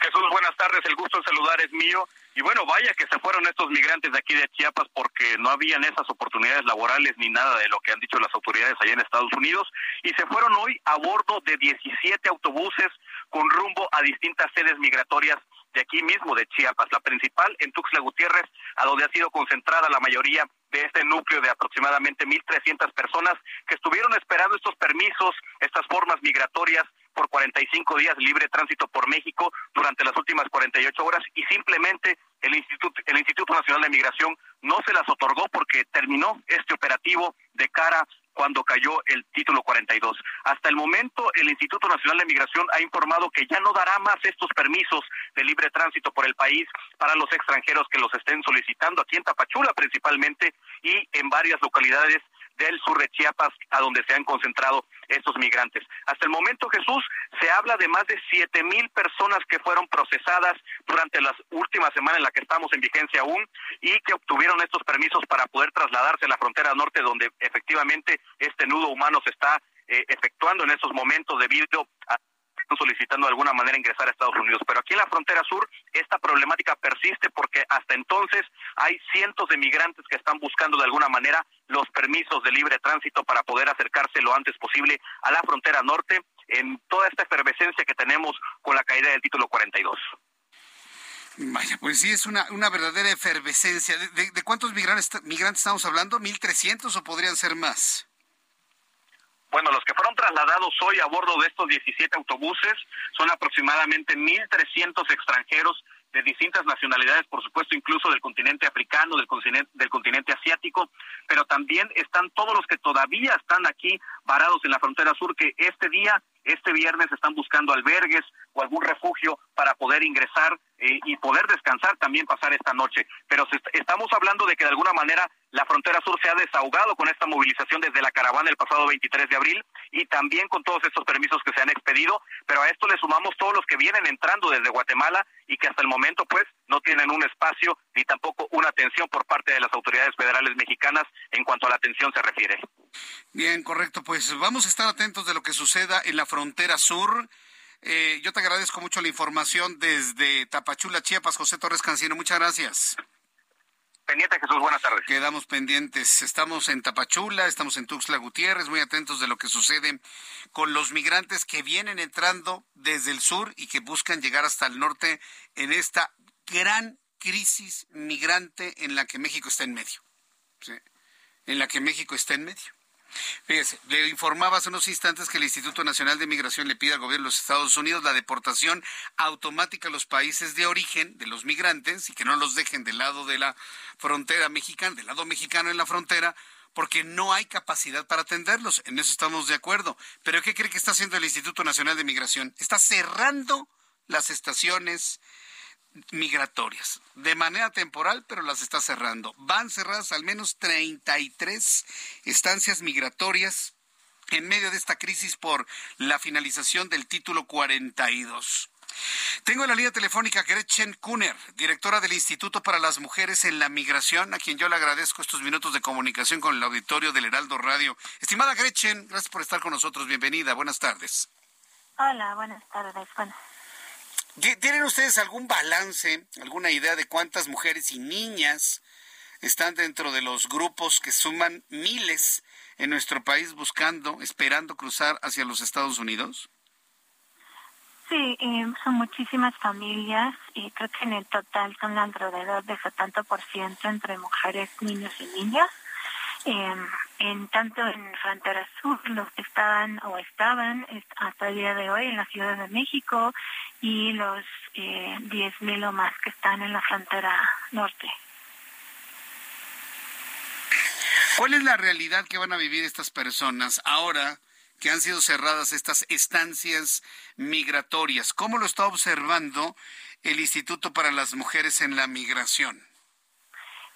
Jesús, buenas tardes. El gusto en saludar es mío. Y bueno, vaya que se fueron estos migrantes de aquí de Chiapas porque no habían esas oportunidades laborales ni nada de lo que han dicho las autoridades allá en Estados Unidos. Y se fueron hoy a bordo de 17 autobuses con rumbo a distintas sedes migratorias de aquí mismo, de Chiapas. La principal en Tuxtla Gutiérrez, a donde ha sido concentrada la mayoría de este núcleo de aproximadamente 1.300 personas que estuvieron esperando estos permisos, estas formas migratorias por 45 días libre tránsito por México durante las últimas 48 horas y simplemente el Instituto, el Instituto Nacional de Migración no se las otorgó porque terminó este operativo de cara cuando cayó el título 42. Hasta el momento, el Instituto Nacional de Migración ha informado que ya no dará más estos permisos de libre tránsito por el país para los extranjeros que los estén solicitando aquí en Tapachula principalmente y en varias localidades del sur de Chiapas, a donde se han concentrado estos migrantes. Hasta el momento, Jesús, se habla de más de siete mil personas que fueron procesadas durante las últimas semanas en la que estamos en vigencia aún y que obtuvieron estos permisos para poder trasladarse a la frontera norte, donde efectivamente este nudo humano se está eh, efectuando en estos momentos debido a solicitando de alguna manera ingresar a Estados Unidos. Pero aquí en la frontera sur esta problemática persiste porque hasta entonces hay cientos de migrantes que están buscando de alguna manera los permisos de libre tránsito para poder acercarse lo antes posible a la frontera norte en toda esta efervescencia que tenemos con la caída del título 42. Vaya, pues sí, es una, una verdadera efervescencia. ¿De, de cuántos migrantes, migrantes estamos hablando? ¿1.300 o podrían ser más? Bueno, los que fueron trasladados hoy a bordo de estos 17 autobuses son aproximadamente 1.300 extranjeros de distintas nacionalidades, por supuesto, incluso del continente africano, del continente, del continente asiático, pero también están todos los que todavía están aquí varados en la frontera sur, que este día, este viernes, están buscando albergues o algún refugio para poder ingresar eh, y poder descansar, también pasar esta noche. Pero estamos hablando de que de alguna manera la frontera sur se ha desahogado con esta movilización desde la caravana el pasado 23 de abril y también con todos estos permisos que se han expedido, pero a esto le sumamos todos los que vienen entrando desde Guatemala y que hasta el momento pues no tienen un espacio ni tampoco una atención por parte de las autoridades federales mexicanas en cuanto a la atención se refiere. Bien, correcto, pues vamos a estar atentos de lo que suceda en la frontera sur. Eh, yo te agradezco mucho la información desde Tapachula, Chiapas, José Torres Cancino. Muchas gracias. Pendiente, Jesús, buenas tardes. Quedamos pendientes. Estamos en Tapachula, estamos en Tuxtla Gutiérrez, muy atentos de lo que sucede con los migrantes que vienen entrando desde el sur y que buscan llegar hasta el norte en esta gran crisis migrante en la que México está en medio. En la que México está en medio. Fíjese, le informaba hace unos instantes que el Instituto Nacional de Migración le pide al gobierno de los Estados Unidos la deportación automática a los países de origen de los migrantes y que no los dejen del lado de la frontera mexicana, del lado mexicano en la frontera, porque no hay capacidad para atenderlos. En eso estamos de acuerdo. Pero ¿qué cree que está haciendo el Instituto Nacional de Migración? Está cerrando las estaciones migratorias de manera temporal, pero las está cerrando. Van cerradas al menos 33 estancias migratorias en medio de esta crisis por la finalización del título 42. Tengo en la línea telefónica Gretchen Kuhner, directora del Instituto para las Mujeres en la Migración, a quien yo le agradezco estos minutos de comunicación con el auditorio del Heraldo Radio. Estimada Gretchen, gracias por estar con nosotros. Bienvenida. Buenas tardes. Hola, buenas tardes. ¿Tienen ustedes algún balance, alguna idea de cuántas mujeres y niñas están dentro de los grupos que suman miles en nuestro país buscando, esperando cruzar hacia los Estados Unidos? Sí, eh, son muchísimas familias y creo que en el total son alrededor de 70% entre mujeres, niños y niñas. Eh, en tanto en Frontera Sur, los que estaban o estaban hasta el día de hoy en la Ciudad de México y los eh, 10.000 o más que están en la frontera norte. ¿Cuál es la realidad que van a vivir estas personas ahora que han sido cerradas estas estancias migratorias? ¿Cómo lo está observando el Instituto para las Mujeres en la Migración?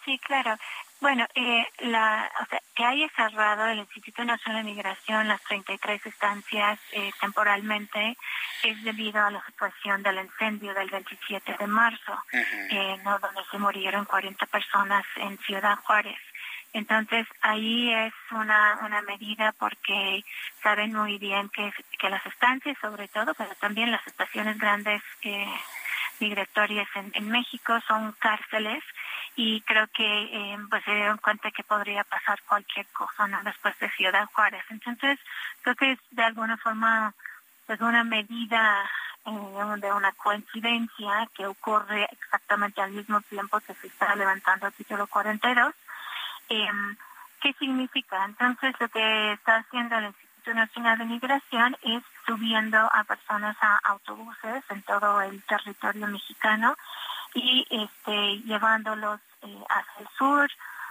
Sí, claro. Bueno, eh, la, o sea, que haya cerrado el Instituto Nacional de Migración las 33 estancias eh, temporalmente es debido a la situación del incendio del 27 de marzo, eh, ¿no? donde se murieron 40 personas en Ciudad Juárez. Entonces, ahí es una, una medida porque saben muy bien que, que las estancias, sobre todo, pero también las estaciones grandes eh, migratorias en, México son cárceles y creo que eh, pues se dieron cuenta que podría pasar cualquier cosa ¿no? después de Ciudad Juárez. Entonces, creo que es de alguna forma pues una medida eh, de una coincidencia que ocurre exactamente al mismo tiempo que se está levantando el título 42. Eh, ¿Qué significa? Entonces, lo que está haciendo el Instituto Nacional de Migración es subiendo a personas a autobuses en todo el territorio mexicano y este, llevándolos eh, hacia el sur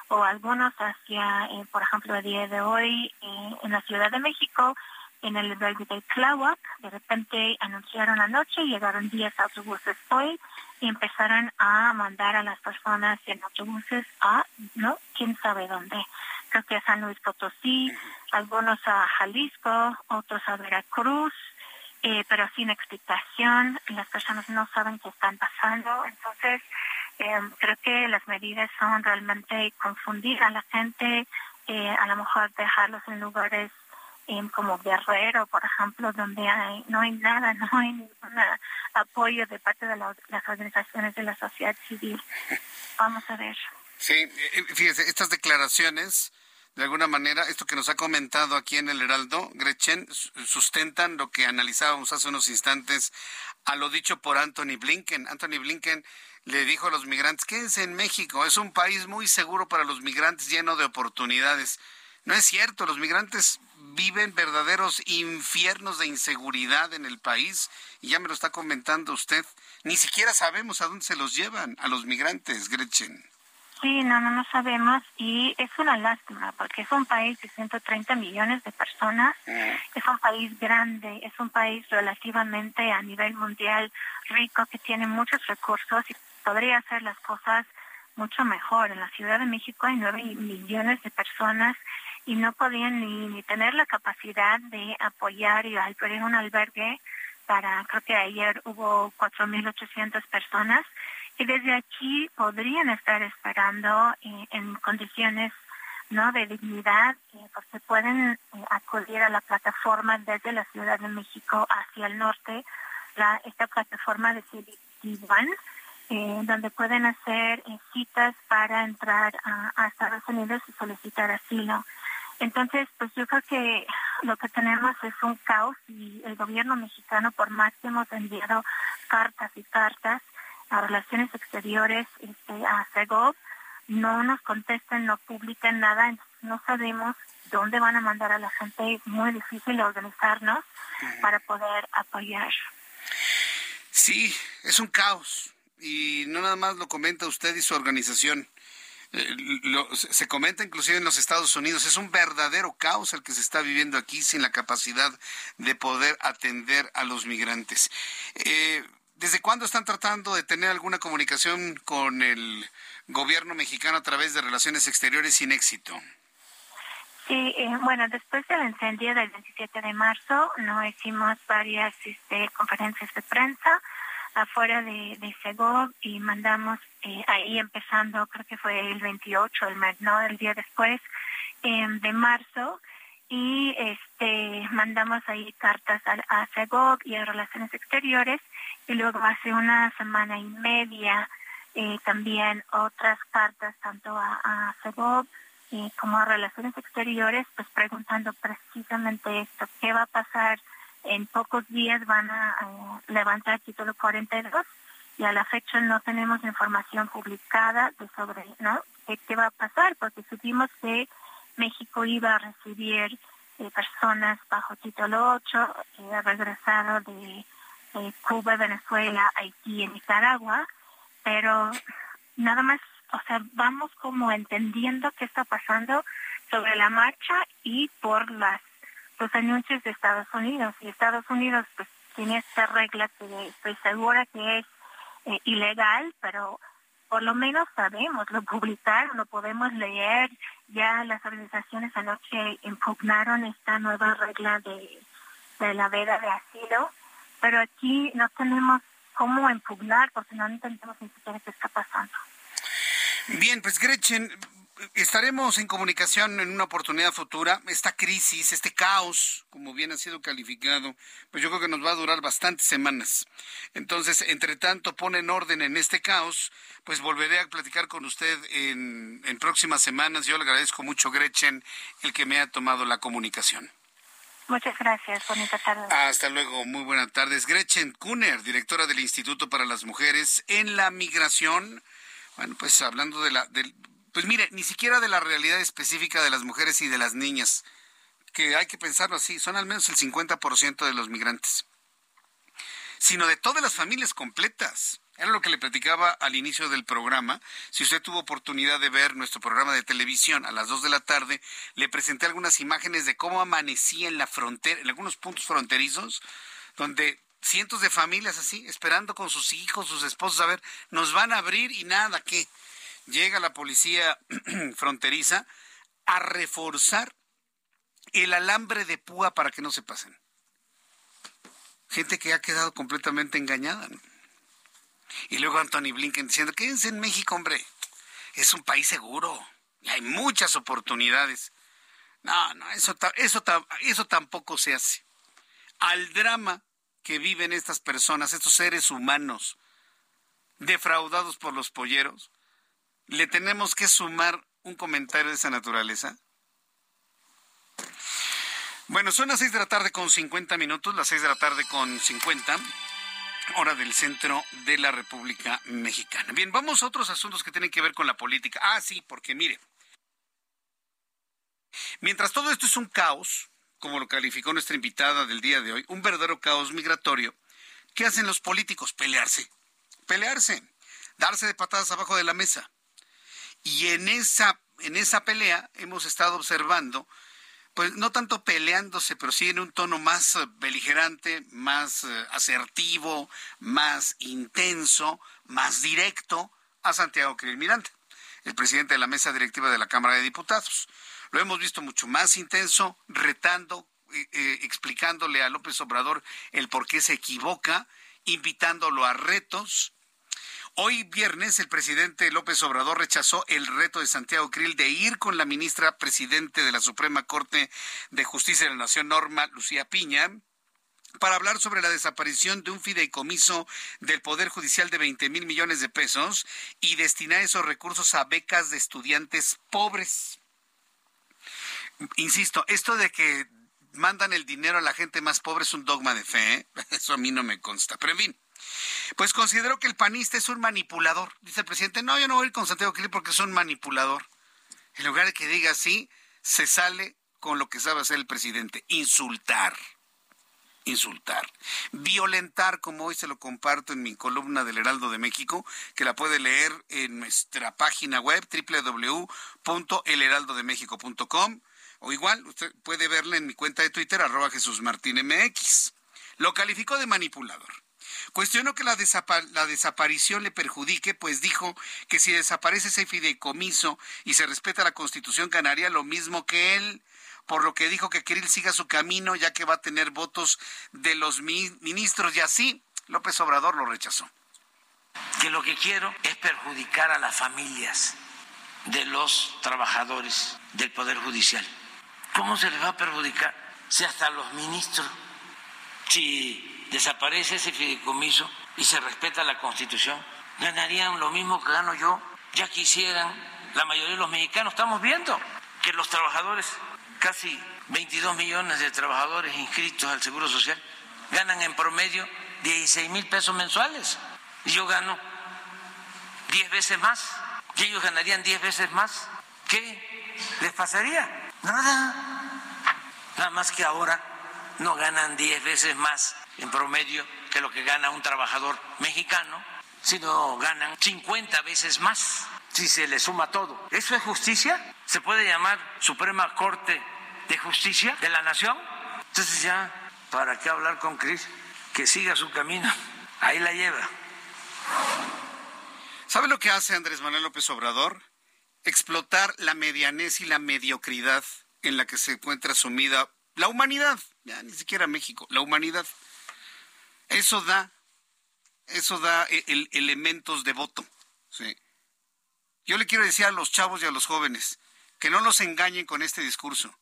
o algunos hacia, eh, por ejemplo, el día de hoy eh, en la Ciudad de México, en el albergue de Tláhuac, de repente anunciaron anoche, llegaron 10 autobuses hoy y empezaron a mandar a las personas en autobuses a, ¿no? ¿Quién sabe dónde? Creo que a San Luis Potosí, algunos a Jalisco, otros a Veracruz, eh, pero sin explicación, las personas no saben qué están pasando, entonces eh, creo que las medidas son realmente confundir a la gente, eh, a lo mejor dejarlos en lugares como Guerrero, por ejemplo, donde hay, no hay nada, no hay ningún apoyo de parte de las organizaciones de la sociedad civil. Vamos a ver. Sí, fíjese, estas declaraciones de alguna manera, esto que nos ha comentado aquí en el Heraldo, Gretchen, sustentan lo que analizábamos hace unos instantes a lo dicho por Anthony Blinken. Anthony Blinken le dijo a los migrantes, quédense en México, es un país muy seguro para los migrantes, lleno de oportunidades. No es cierto, los migrantes viven verdaderos infiernos de inseguridad en el país y ya me lo está comentando usted. Ni siquiera sabemos a dónde se los llevan a los migrantes, Gretchen. Sí, no, no, no sabemos y es una lástima porque es un país de 130 millones de personas, es un país grande, es un país relativamente a nivel mundial rico que tiene muchos recursos y podría hacer las cosas mucho mejor. En la Ciudad de México hay 9 millones de personas y no podían ni, ni tener la capacidad de apoyar y abrir un albergue para, creo que ayer hubo 4.800 personas y desde aquí podrían estar esperando eh, en condiciones no de dignidad eh, porque pueden eh, acudir a la plataforma desde la Ciudad de México hacia el norte la esta plataforma de CBT One donde pueden hacer citas para entrar a, Estados Unidos y solicitar asilo. Entonces, pues yo creo que lo que tenemos es un caos y el gobierno mexicano, por más que hemos enviado cartas y cartas, a Relaciones Exteriores, este, a CEGOV, no nos contestan, no publican nada, no sabemos dónde van a mandar a la gente, es muy difícil organizarnos para poder apoyar. Sí, es un caos y no nada más lo comenta usted y su organización. Eh, se comenta inclusive en los Estados Unidos, es un verdadero caos el que se está viviendo aquí sin la capacidad de poder atender a los migrantes. Eh, ¿Desde cuándo están tratando de tener alguna comunicación con el gobierno mexicano a través de relaciones exteriores sin éxito? Sí, eh, bueno, después del incendio del 27 de marzo, no hicimos varias este, conferencias de prensa afuera de, Segov y mandamos eh, ahí empezando, creo que fue el 28, el, no, el día después eh, de marzo, y este mandamos ahí cartas a, a y a Relaciones Exteriores y luego hace una semana y media eh, también otras cartas tanto a, a eh, como a Relaciones Exteriores, pues preguntando precisamente esto, qué va a pasar. En pocos días van a levantar el título 42 y a la fecha no tenemos información publicada de sobre no qué, va a pasar, porque supimos que México iba a recibir eh, personas bajo título 8 eh, regresado de eh, Cuba, Venezuela, Haití y Nicaragua, pero nada más o sea, vamos como entendiendo qué está pasando sobre la marcha y por las los anuncios de Estados Unidos. Y Estados Unidos pues tiene esta regla que estoy segura que es eh, ilegal, pero por lo menos sabemos, lo publicaron, lo podemos leer, ya las organizaciones anoche impugnaron esta nueva regla de, de la veda de asilo, pero aquí no tenemos cómo impugnar porque no entendemos ni siquiera qué está pasando. Bien, pues Gretchen, estaremos en comunicación en una oportunidad futura. Esta crisis, este caos, como bien ha sido calificado, pues yo creo que nos va a durar bastantes semanas. Entonces, entre tanto, ponen orden en este caos, pues volveré a platicar con usted en, en próximas semanas. Yo le agradezco mucho, Gretchen, el que me ha tomado la comunicación. Muchas gracias. Bonita tarde. Hasta luego. Muy buenas tardes. Gretchen Kuhner, directora del Instituto para las Mujeres en la Migración. Bueno, pues hablando de la, pues mire, ni siquiera de la realidad específica de las mujeres y de las niñas, que hay que pensarlo así, son al menos el 50% de los migrantes, sino de todas las familias completas. Era lo que le platicaba al inicio del programa. Si usted tuvo oportunidad de ver nuestro programa de televisión a las 2 de la tarde, le presenté algunas imágenes de cómo amanecía en la frontera, en algunos puntos fronterizos, donde cientos de familias así, esperando con sus hijos, sus esposos, a ver, nos van a abrir y nada, ¿qué? Llega la policía fronteriza a reforzar el alambre de púa para que no se pasen. Gente que ha quedado completamente engañada. Y luego Anthony Blinken diciendo, quédense en México, hombre. Es un país seguro y hay muchas oportunidades. No, no, eso, eso, eso tampoco se hace. Al drama que viven estas personas, estos seres humanos, defraudados por los polleros, ¿Le tenemos que sumar un comentario de esa naturaleza? Bueno, son las seis de la tarde con 50 minutos, las seis de la tarde con 50, hora del centro de la República Mexicana. Bien, vamos a otros asuntos que tienen que ver con la política. Ah, sí, porque mire, mientras todo esto es un caos, como lo calificó nuestra invitada del día de hoy, un verdadero caos migratorio, ¿qué hacen los políticos? Pelearse, pelearse, darse de patadas abajo de la mesa. Y en esa, en esa pelea hemos estado observando, pues no tanto peleándose, pero sí en un tono más eh, beligerante, más eh, asertivo, más intenso, más directo a Santiago Krill Miranda, el presidente de la mesa directiva de la Cámara de Diputados. Lo hemos visto mucho más intenso, retando, eh, explicándole a López Obrador el por qué se equivoca, invitándolo a retos, Hoy viernes el presidente López Obrador rechazó el reto de Santiago Krill de ir con la ministra presidente de la Suprema Corte de Justicia de la Nación, Norma Lucía Piña, para hablar sobre la desaparición de un fideicomiso del Poder Judicial de 20 mil millones de pesos y destinar esos recursos a becas de estudiantes pobres. Insisto, esto de que mandan el dinero a la gente más pobre es un dogma de fe, ¿eh? eso a mí no me consta. Pero en fin, pues considero que el panista es un manipulador. Dice el presidente, no, yo no voy a ir con Santiago Krill porque es un manipulador. En lugar de que diga así, se sale con lo que sabe hacer el presidente, insultar. Insultar, violentar, como hoy se lo comparto en mi columna del Heraldo de México, que la puede leer en nuestra página web www.elheraldodemexico.com o igual usted puede verla en mi cuenta de Twitter arroba Jesús Martín MX. Lo calificó de manipulador. Cuestionó que la, desaparición le perjudique, pues dijo que si desaparece ese fideicomiso y se respeta la Constitución, ganaría lo mismo que él, por lo que dijo que Kirill siga su camino, ya que va a tener votos de los ministros, y así López Obrador lo rechazó. Que lo que quiero es perjudicar a las familias de los trabajadores del Poder Judicial. ¿Cómo se les va a perjudicar si hasta los ministros, si desaparece ese fideicomiso y se respeta la Constitución, ganarían lo mismo que gano yo. Ya quisieran la mayoría de los mexicanos. Estamos viendo que los trabajadores, casi 22 millones de trabajadores inscritos al Seguro Social, ganan en promedio 16 mil pesos mensuales. Y yo gano 10 veces más. Y ellos ganarían 10 veces más. ¿Qué les pasaría? Nada. Nada más que ahora no ganan 10 veces más en promedio que lo que gana un trabajador mexicano, sino ganan 50 veces más si se le suma todo. ¿Eso es justicia? ¿Se puede llamar Suprema Corte de Justicia de la Nación? Entonces ya, ¿para qué hablar con Cris? Que siga su camino. Ahí la lleva. ¿Sabe lo que hace Andrés Manuel López Obrador? Explotar la medianez y la mediocridad en la que se encuentra sumida la humanidad, ya ni siquiera México, la humanidad. Eso da, eso da e, elementos de voto. ¿sí? Yo le quiero decir a los chavos y a los jóvenes que no los engañen con este discurso.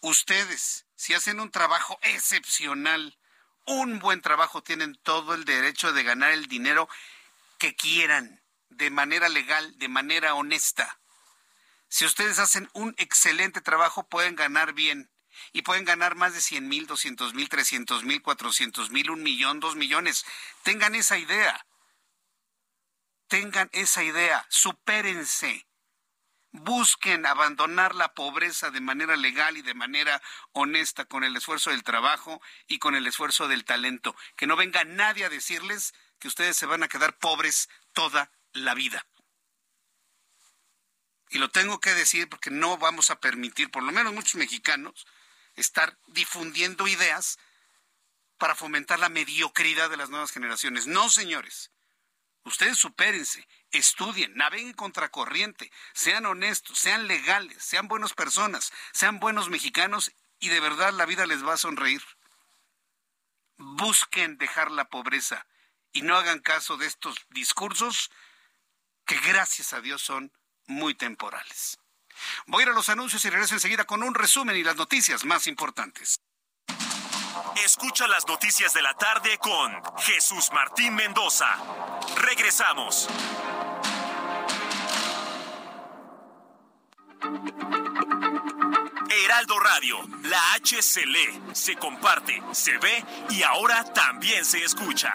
Ustedes, si hacen un trabajo excepcional, un buen trabajo, tienen todo el derecho de ganar el dinero que quieran, de manera legal, de manera honesta. Si ustedes hacen un excelente trabajo, pueden ganar bien. Y pueden ganar más de 100 mil, 200 mil, 300 mil, 400 mil, un millón, dos millones. Tengan esa idea tengan esa idea, supérense, busquen abandonar la pobreza de manera legal y de manera honesta con el esfuerzo del trabajo y con el esfuerzo del talento. Que no venga nadie a decirles que ustedes se van a quedar pobres toda la vida. Y lo tengo que decir porque no vamos a permitir, por lo menos muchos mexicanos, estar difundiendo ideas para fomentar la mediocridad de las nuevas generaciones. No, señores. Ustedes supérense, estudien, naveguen contracorriente, sean honestos, sean legales, sean buenas personas, sean buenos mexicanos y de verdad la vida les va a sonreír. Busquen dejar la pobreza y no hagan caso de estos discursos que gracias a Dios son muy temporales. Voy a ir a los anuncios y regreso enseguida con un resumen y las noticias más importantes. Escucha las noticias de la tarde con Jesús Martín Mendoza. Regresamos. Heraldo Radio, la H se lee, se comparte, se ve y ahora también se escucha.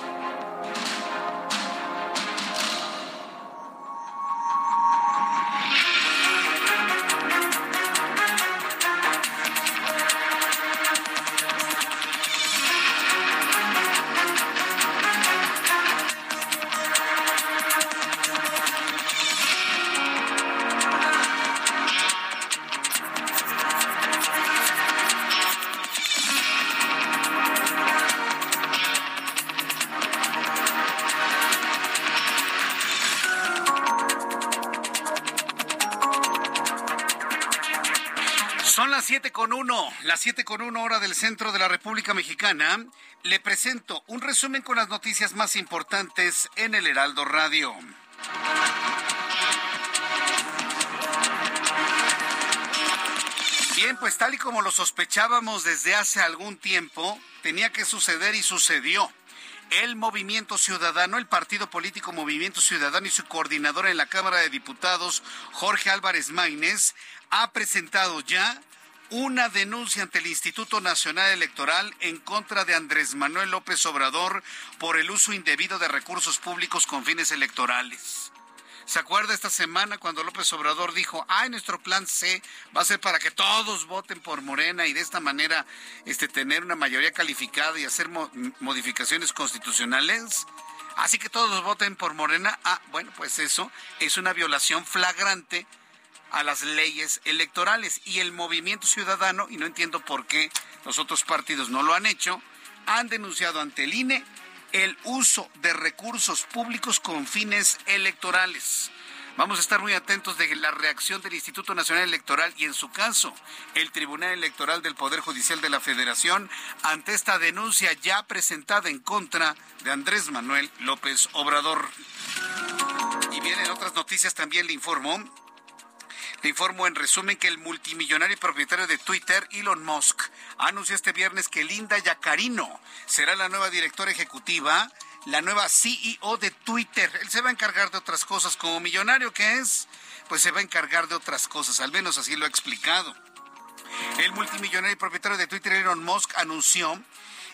Con uno hora del centro de la República Mexicana, le presento un resumen con las noticias más importantes en el Heraldo Radio. Bien, pues tal y como lo sospechábamos desde hace algún tiempo, tenía que suceder y sucedió. El Movimiento Ciudadano, el partido político Movimiento Ciudadano y su coordinador en la Cámara de Diputados, Jorge Álvarez Maínez, ha presentado ya una denuncia ante el Instituto Nacional Electoral en contra de Andrés Manuel López Obrador por el uso indebido de recursos públicos con fines electorales. ¿Se acuerda esta semana cuando López Obrador dijo, ah, nuestro plan C va a ser para que todos voten por Morena y de esta manera este, tener una mayoría calificada y hacer modificaciones constitucionales? Así que todos voten por Morena. Ah, bueno, pues eso es una violación flagrante a las leyes electorales. Y el movimiento ciudadano, y no entiendo por qué los otros partidos no lo han hecho, han denunciado ante el INE el uso de recursos públicos con fines electorales. Vamos a estar muy atentos de la reacción del Instituto Nacional Electoral y en su caso el Tribunal Electoral del Poder Judicial de la Federación ante esta denuncia ya presentada en contra de Andrés Manuel López Obrador. Y bien, en otras noticias también le informó te informo en resumen que el multimillonario y propietario de Twitter, Elon Musk, anunció este viernes que Linda Yacarino será la nueva directora ejecutiva, la nueva CEO de Twitter. Él se va a encargar de otras cosas como millonario que es, pues se va a encargar de otras cosas, al menos así lo ha explicado. El multimillonario y propietario de Twitter, Elon Musk, anunció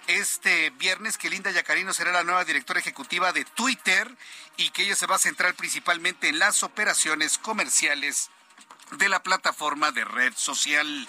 este viernes que Linda Yacarino será la nueva directora ejecutiva de Twitter y que ella se va a centrar principalmente en las operaciones comerciales de la plataforma de red social.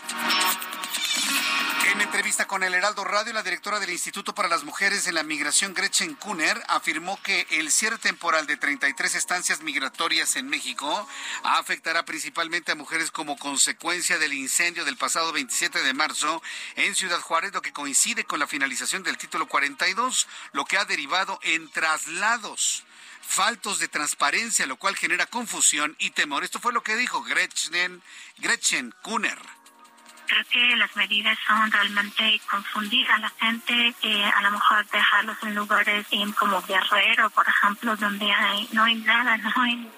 En entrevista con el Heraldo Radio, la directora del Instituto para las Mujeres en la Migración, Gretchen Kuhner, afirmó que el cierre temporal de 33 estancias migratorias en México afectará principalmente a mujeres como consecuencia del incendio del pasado 27 de marzo en Ciudad Juárez, lo que coincide con la finalización del título 42, lo que ha derivado en traslados faltos de transparencia, lo cual genera confusión y temor. Esto fue lo que dijo Gretchen, Gretchen Kuhner creo que las medidas son realmente confundir a la gente, eh, a lo mejor dejarlos en lugares como Guerrero, por ejemplo, donde hay, no hay nada, no hay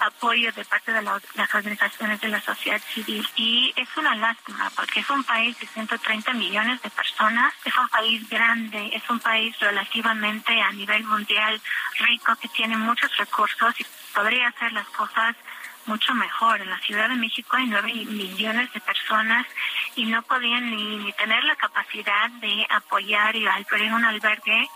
apoyo de parte de las organizaciones de la sociedad civil. Y es una lástima porque es un país de 130 millones de personas, es un país grande, es un país relativamente a nivel mundial rico que tiene muchos recursos y podría hacer las cosas mucho mejor. En la Ciudad de México hay nueve millones de personas y no podían ni, tener la capacidad de apoyar y albergar un albergue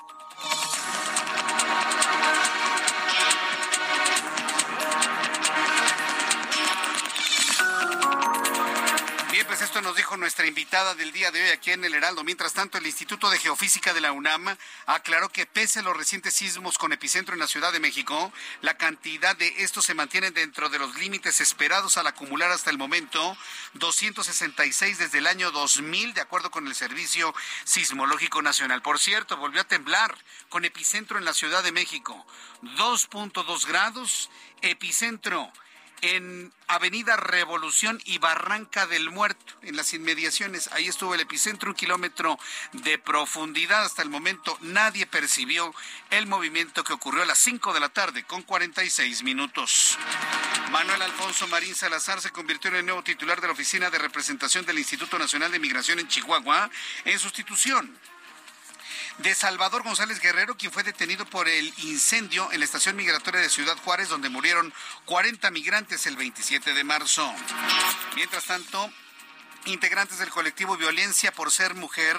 Esto nos dijo nuestra invitada del día de hoy aquí en el Heraldo. Mientras tanto, el Instituto de Geofísica de la UNAM aclaró que pese a los recientes sismos con epicentro en la Ciudad de México, la cantidad de estos se mantiene dentro de los límites esperados al acumular hasta el momento 266 desde el año 2000, de acuerdo con el Servicio Sismológico Nacional. Por cierto, volvió a temblar con epicentro en la Ciudad de México. 2.2 grados, epicentro en Avenida Revolución y Barranca del Muerto, en las inmediaciones. Ahí estuvo el epicentro, un kilómetro de profundidad. Hasta el momento nadie percibió el movimiento que ocurrió a las 5 de la tarde con 46 minutos. Manuel Alfonso Marín Salazar se convirtió en el nuevo titular de la Oficina de Representación del Instituto Nacional de Migración en Chihuahua en sustitución de Salvador González Guerrero, quien fue detenido por el incendio en la estación migratoria de Ciudad Juárez, donde murieron 40 migrantes el 27 de marzo. Mientras tanto, Integrantes del colectivo Violencia por Ser Mujer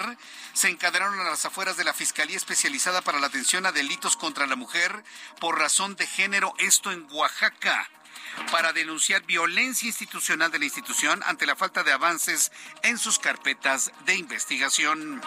se encadenaron a las afueras de la Fiscalía Especializada para la Atención a Delitos contra la Mujer por razón de género, esto en Oaxaca para denunciar violencia institucional de la institución ante la falta de avances en sus carpetas de investigación.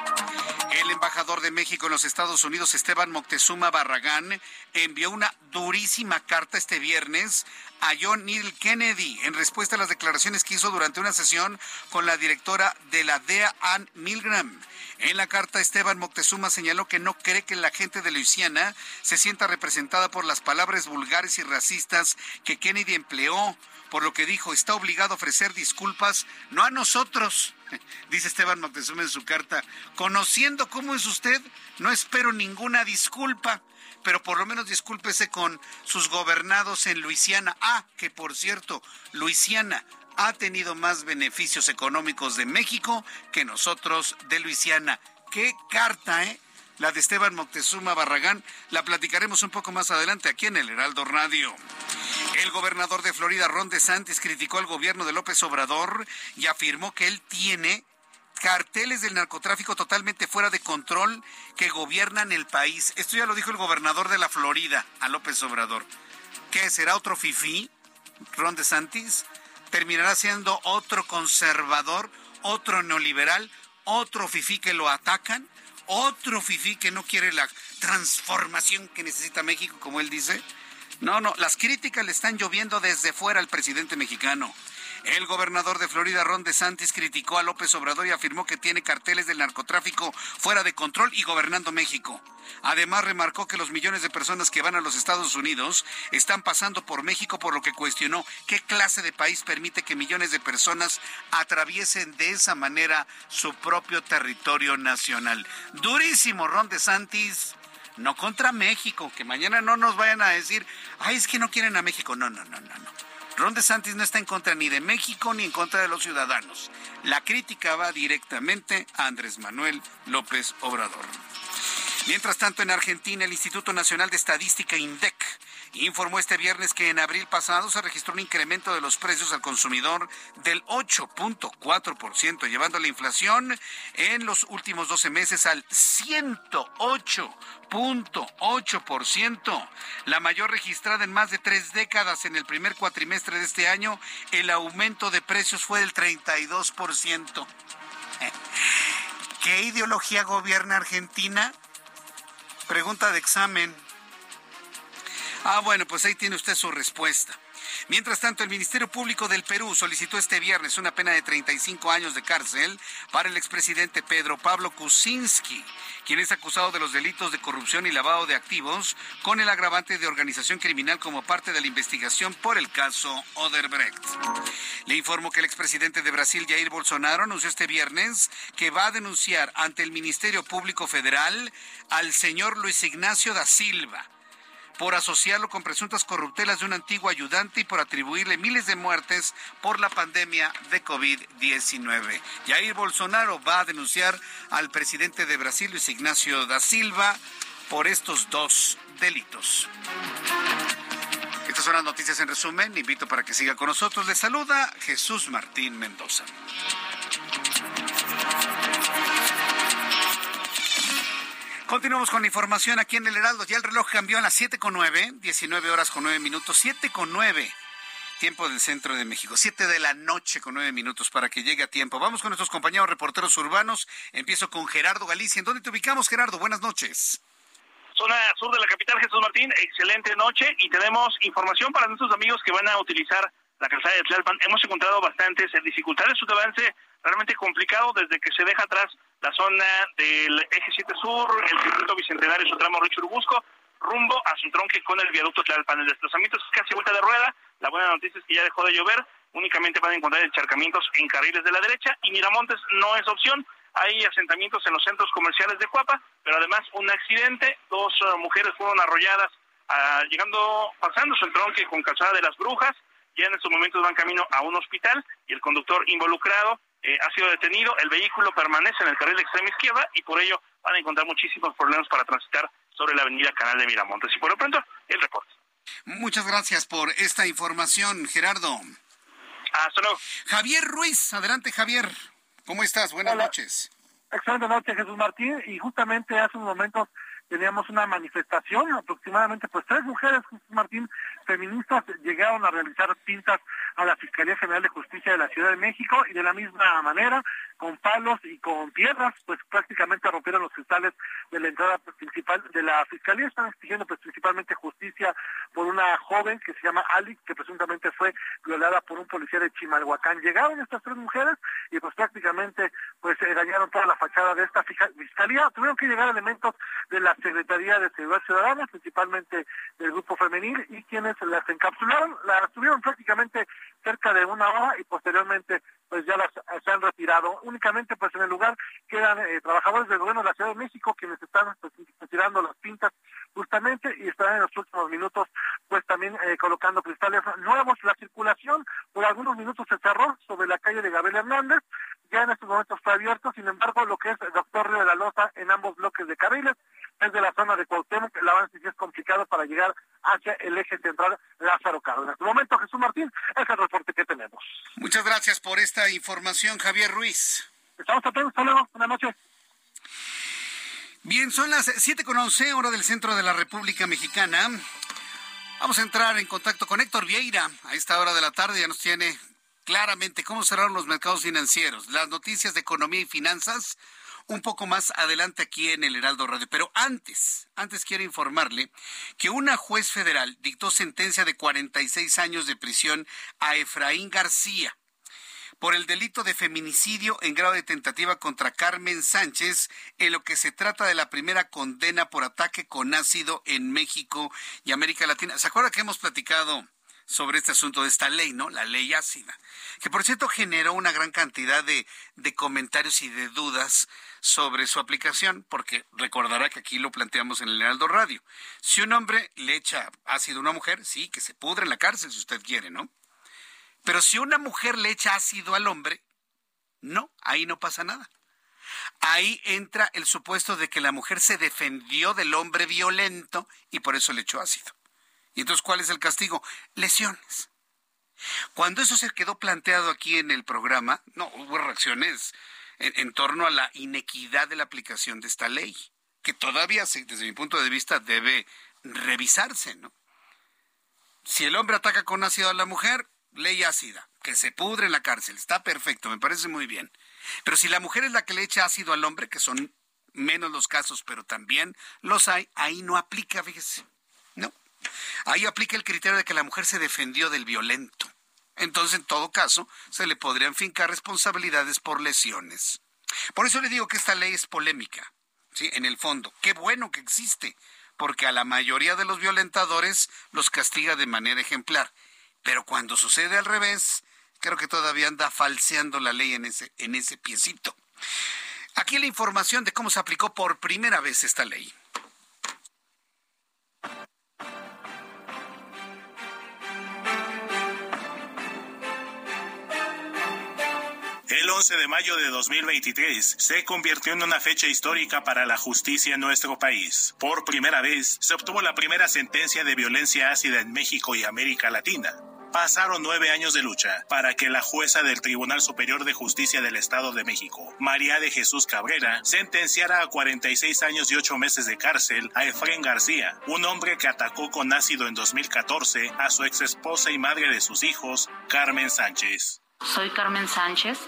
El embajador de México en los Estados Unidos, Esteban Moctezuma Barragán, envió una durísima carta este viernes a John Neil Kennedy en respuesta a las declaraciones que hizo durante una sesión con la directora de la DEA, Ann Milgram. En la carta, Esteban Moctezuma señaló que no cree que la gente de Luisiana se sienta representada por las palabras vulgares y racistas que Kennedy empleó, por lo que dijo, está obligado a ofrecer disculpas, no a nosotros, dice Esteban Moctezuma en su carta, conociendo cómo es usted, no espero ninguna disculpa pero por lo menos discúlpese con sus gobernados en Luisiana. Ah, que por cierto, Luisiana ha tenido más beneficios económicos de México que nosotros de Luisiana. Qué carta, ¿eh? La de Esteban Moctezuma Barragán, la platicaremos un poco más adelante aquí en el Heraldo Radio. El gobernador de Florida, Ron DeSantis, criticó al gobierno de López Obrador y afirmó que él tiene carteles del narcotráfico totalmente fuera de control que gobiernan el país. Esto ya lo dijo el gobernador de la Florida, a López Obrador. ¿Qué será otro fifí? Ron DeSantis terminará siendo otro conservador, otro neoliberal, otro fifí que lo atacan, otro fifí que no quiere la transformación que necesita México, como él dice. No, no, las críticas le están lloviendo desde fuera al presidente mexicano. El gobernador de Florida, Ron DeSantis, criticó a López Obrador y afirmó que tiene carteles del narcotráfico fuera de control y gobernando México. Además, remarcó que los millones de personas que van a los Estados Unidos están pasando por México, por lo que cuestionó qué clase de país permite que millones de personas atraviesen de esa manera su propio territorio nacional. Durísimo, Ron DeSantis no contra México, que mañana no nos vayan a decir, ay, es que no quieren a México. No, no, no, no, no. Ron DeSantis no está en contra ni de México ni en contra de los ciudadanos. La crítica va directamente a Andrés Manuel López Obrador. Mientras tanto, en Argentina, el Instituto Nacional de Estadística, INDEC, informó este viernes que en abril pasado se registró un incremento de los precios al consumidor del 8.4%, llevando la inflación en los últimos 12 meses al 108.8%, la mayor registrada en más de tres décadas. En el primer cuatrimestre de este año, el aumento de precios fue del 32%. ¿Qué ideología gobierna Argentina? Pregunta de examen. Ah, bueno, pues ahí tiene usted su respuesta. Mientras tanto, el Ministerio Público del Perú solicitó este viernes una pena de 35 años de cárcel para el expresidente Pedro Pablo Kuczynski, quien es acusado de los delitos de corrupción y lavado de activos con el agravante de organización criminal como parte de la investigación por el caso Oderbrecht. Le informo que el expresidente de Brasil, Jair Bolsonaro, anunció este viernes que va a denunciar ante el Ministerio Público Federal al señor Luis Ignacio da Silva por asociarlo con presuntas corruptelas de un antiguo ayudante y por atribuirle miles de muertes por la pandemia de COVID-19. Jair Bolsonaro va a denunciar al presidente de Brasil, Luis Ignacio da Silva, por estos dos delitos. Estas son las noticias en resumen. invito para que siga con nosotros. Le saluda Jesús Martín Mendoza. Continuamos con la información aquí en el Heraldo. Ya el reloj cambió a las 7 con 9, 19 horas con 9 minutos, 7 con 9. Tiempo del centro de México, 7 de la noche con 9 minutos para que llegue a tiempo. Vamos con nuestros compañeros reporteros urbanos. Empiezo con Gerardo Galicia. ¿En dónde te ubicamos, Gerardo? Buenas noches. Zona sur de la capital, Jesús Martín. Excelente noche y tenemos información para nuestros amigos que van a utilizar la calzada de Tlalpan. Hemos encontrado bastantes dificultades, su avance realmente complicado desde que se deja atrás la zona del eje 7 sur, el circuito bicentenario, su tramo Richurubusco, rumbo a su tronque con el viaducto Tlalpan. El desplazamiento es casi vuelta de rueda. La buena noticia es que ya dejó de llover. Únicamente van a encontrar encharcamientos en carriles de la derecha y Miramontes no es opción. Hay asentamientos en los centros comerciales de Cuapa, pero además un accidente. Dos uh, mujeres fueron arrolladas uh, llegando, pasándose el tronque con calzada de las brujas. Ya en estos momentos van camino a un hospital y el conductor involucrado eh, ha sido detenido, el vehículo permanece en el carril extrema izquierda y por ello van a encontrar muchísimos problemas para transitar sobre la avenida Canal de Miramontes. Y por lo pronto, el reporte. Muchas gracias por esta información, Gerardo. Hasta luego. Javier Ruiz, adelante Javier. ¿Cómo estás? Buenas noches. Excelente noche, Jesús Martín. Y justamente hace unos momentos teníamos una manifestación, aproximadamente pues tres mujeres, Jesús Martín, feministas, llegaron a realizar pintas a la Fiscalía General de Justicia de la Ciudad de México y de la misma manera, con palos y con piedras, pues prácticamente rompieron los cristales de la entrada principal de la Fiscalía. Están exigiendo pues principalmente justicia por una joven que se llama Ali, que presuntamente fue violada por un policía de Chimalhuacán. Llegaron estas tres mujeres y pues prácticamente pues dañaron toda la fachada de esta Fiscalía. Tuvieron que llegar elementos de la Secretaría de Seguridad Ciudadana, principalmente del grupo femenil, y quienes las encapsularon, las tuvieron prácticamente cerca de una hora y posteriormente pues ya las se han retirado. Únicamente pues en el lugar quedan eh, trabajadores del gobierno de la Ciudad de México quienes están pues, retirando las pintas justamente y estarán en los últimos minutos pues también eh, colocando cristales nuevos. La circulación por algunos minutos se cerró sobre la calle de Gabriel Hernández, ya en estos momentos está abierto, sin embargo lo que es el doctor Río de la Loza en ambos bloques de carriles es de la zona de Cuauhtémoc, el avance es complicado para llegar hacia el eje central Lázaro Cárdenas. En este momento, Jesús Martín, es el reporte que tenemos. Muchas gracias por esta información, Javier Ruiz. Estamos atentos, hasta luego, buenas noches. Bien, son las 7 con 11, hora del centro de la República Mexicana. Vamos a entrar en contacto con Héctor Vieira. A esta hora de la tarde ya nos tiene claramente cómo cerraron los mercados financieros, las noticias de economía y finanzas un poco más adelante aquí en el Heraldo Radio. Pero antes, antes quiero informarle que una juez federal dictó sentencia de 46 años de prisión a Efraín García por el delito de feminicidio en grado de tentativa contra Carmen Sánchez, en lo que se trata de la primera condena por ataque con ácido en México y América Latina. ¿Se acuerda que hemos platicado sobre este asunto de esta ley, ¿no? La ley ácida, que por cierto generó una gran cantidad de, de comentarios y de dudas sobre su aplicación, porque recordará que aquí lo planteamos en el Heraldo Radio. Si un hombre le echa ácido a una mujer, sí, que se pudre en la cárcel si usted quiere, ¿no? Pero si una mujer le echa ácido al hombre, no, ahí no pasa nada. Ahí entra el supuesto de que la mujer se defendió del hombre violento y por eso le echó ácido. ¿Y entonces cuál es el castigo? Lesiones. Cuando eso se quedó planteado aquí en el programa, no, hubo reacciones en, torno a la inequidad de la aplicación de esta ley, que todavía, desde mi punto de vista, debe revisarse, ¿no? Si el hombre ataca con ácido a la mujer, ley ácida, que se pudre en la cárcel, está perfecto, me parece muy bien. Pero si la mujer es la que le echa ácido al hombre, que son menos los casos, pero también los hay, ahí no aplica, fíjese. Ahí aplica el criterio de que la mujer se defendió del violento. Entonces, en todo caso, se le podrían fincar responsabilidades por lesiones. Por eso le digo que esta ley es polémica, ¿sí? En el fondo. Qué bueno que existe, porque a la mayoría de los violentadores los castiga de manera ejemplar. Pero cuando sucede al revés, creo que todavía anda falseando la ley en ese, en ese piecito. Aquí la información de cómo se aplicó por primera vez esta ley. El 11 de mayo de 2023 se convirtió en una fecha histórica para la justicia en nuestro país. Por primera vez se obtuvo la primera sentencia de violencia ácida en México y América Latina. Pasaron nueve años de lucha para que la jueza del Tribunal Superior de Justicia del Estado de México, María de Jesús Cabrera, sentenciara a 46 años y ocho meses de cárcel a Efren García, un hombre que atacó con ácido en 2014 a su ex esposa y madre de sus hijos, Carmen Sánchez. Soy Carmen Sánchez.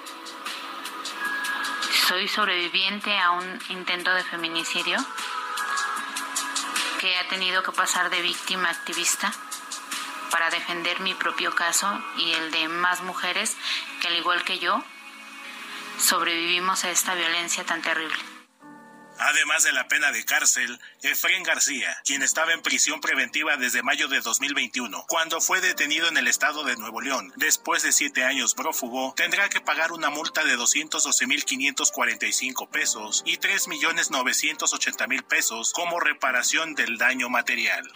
Soy sobreviviente a un intento de feminicidio que ha tenido que pasar de víctima activista para defender mi propio caso y el de más mujeres que al igual que yo sobrevivimos a esta violencia tan terrible. Además de la pena de cárcel, Efren García, quien estaba en prisión preventiva desde mayo de 2021, cuando fue detenido en el estado de Nuevo León, después de siete años prófugo, tendrá que pagar una multa de 212.545 pesos y 3.980.000 pesos como reparación del daño material.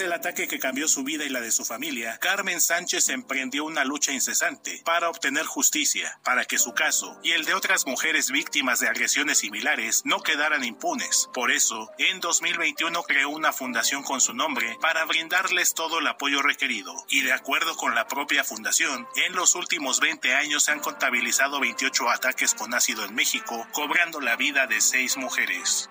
El ataque que cambió su vida y la de su familia, Carmen Sánchez emprendió una lucha incesante para obtener justicia, para que su caso y el de otras mujeres víctimas de agresiones similares no quedaran impunes. Por eso, en 2021 creó una fundación con su nombre para brindarles todo el apoyo requerido. Y de acuerdo con la propia fundación, en los últimos 20 años se han contabilizado 28 ataques con ácido en México, cobrando la vida de seis mujeres.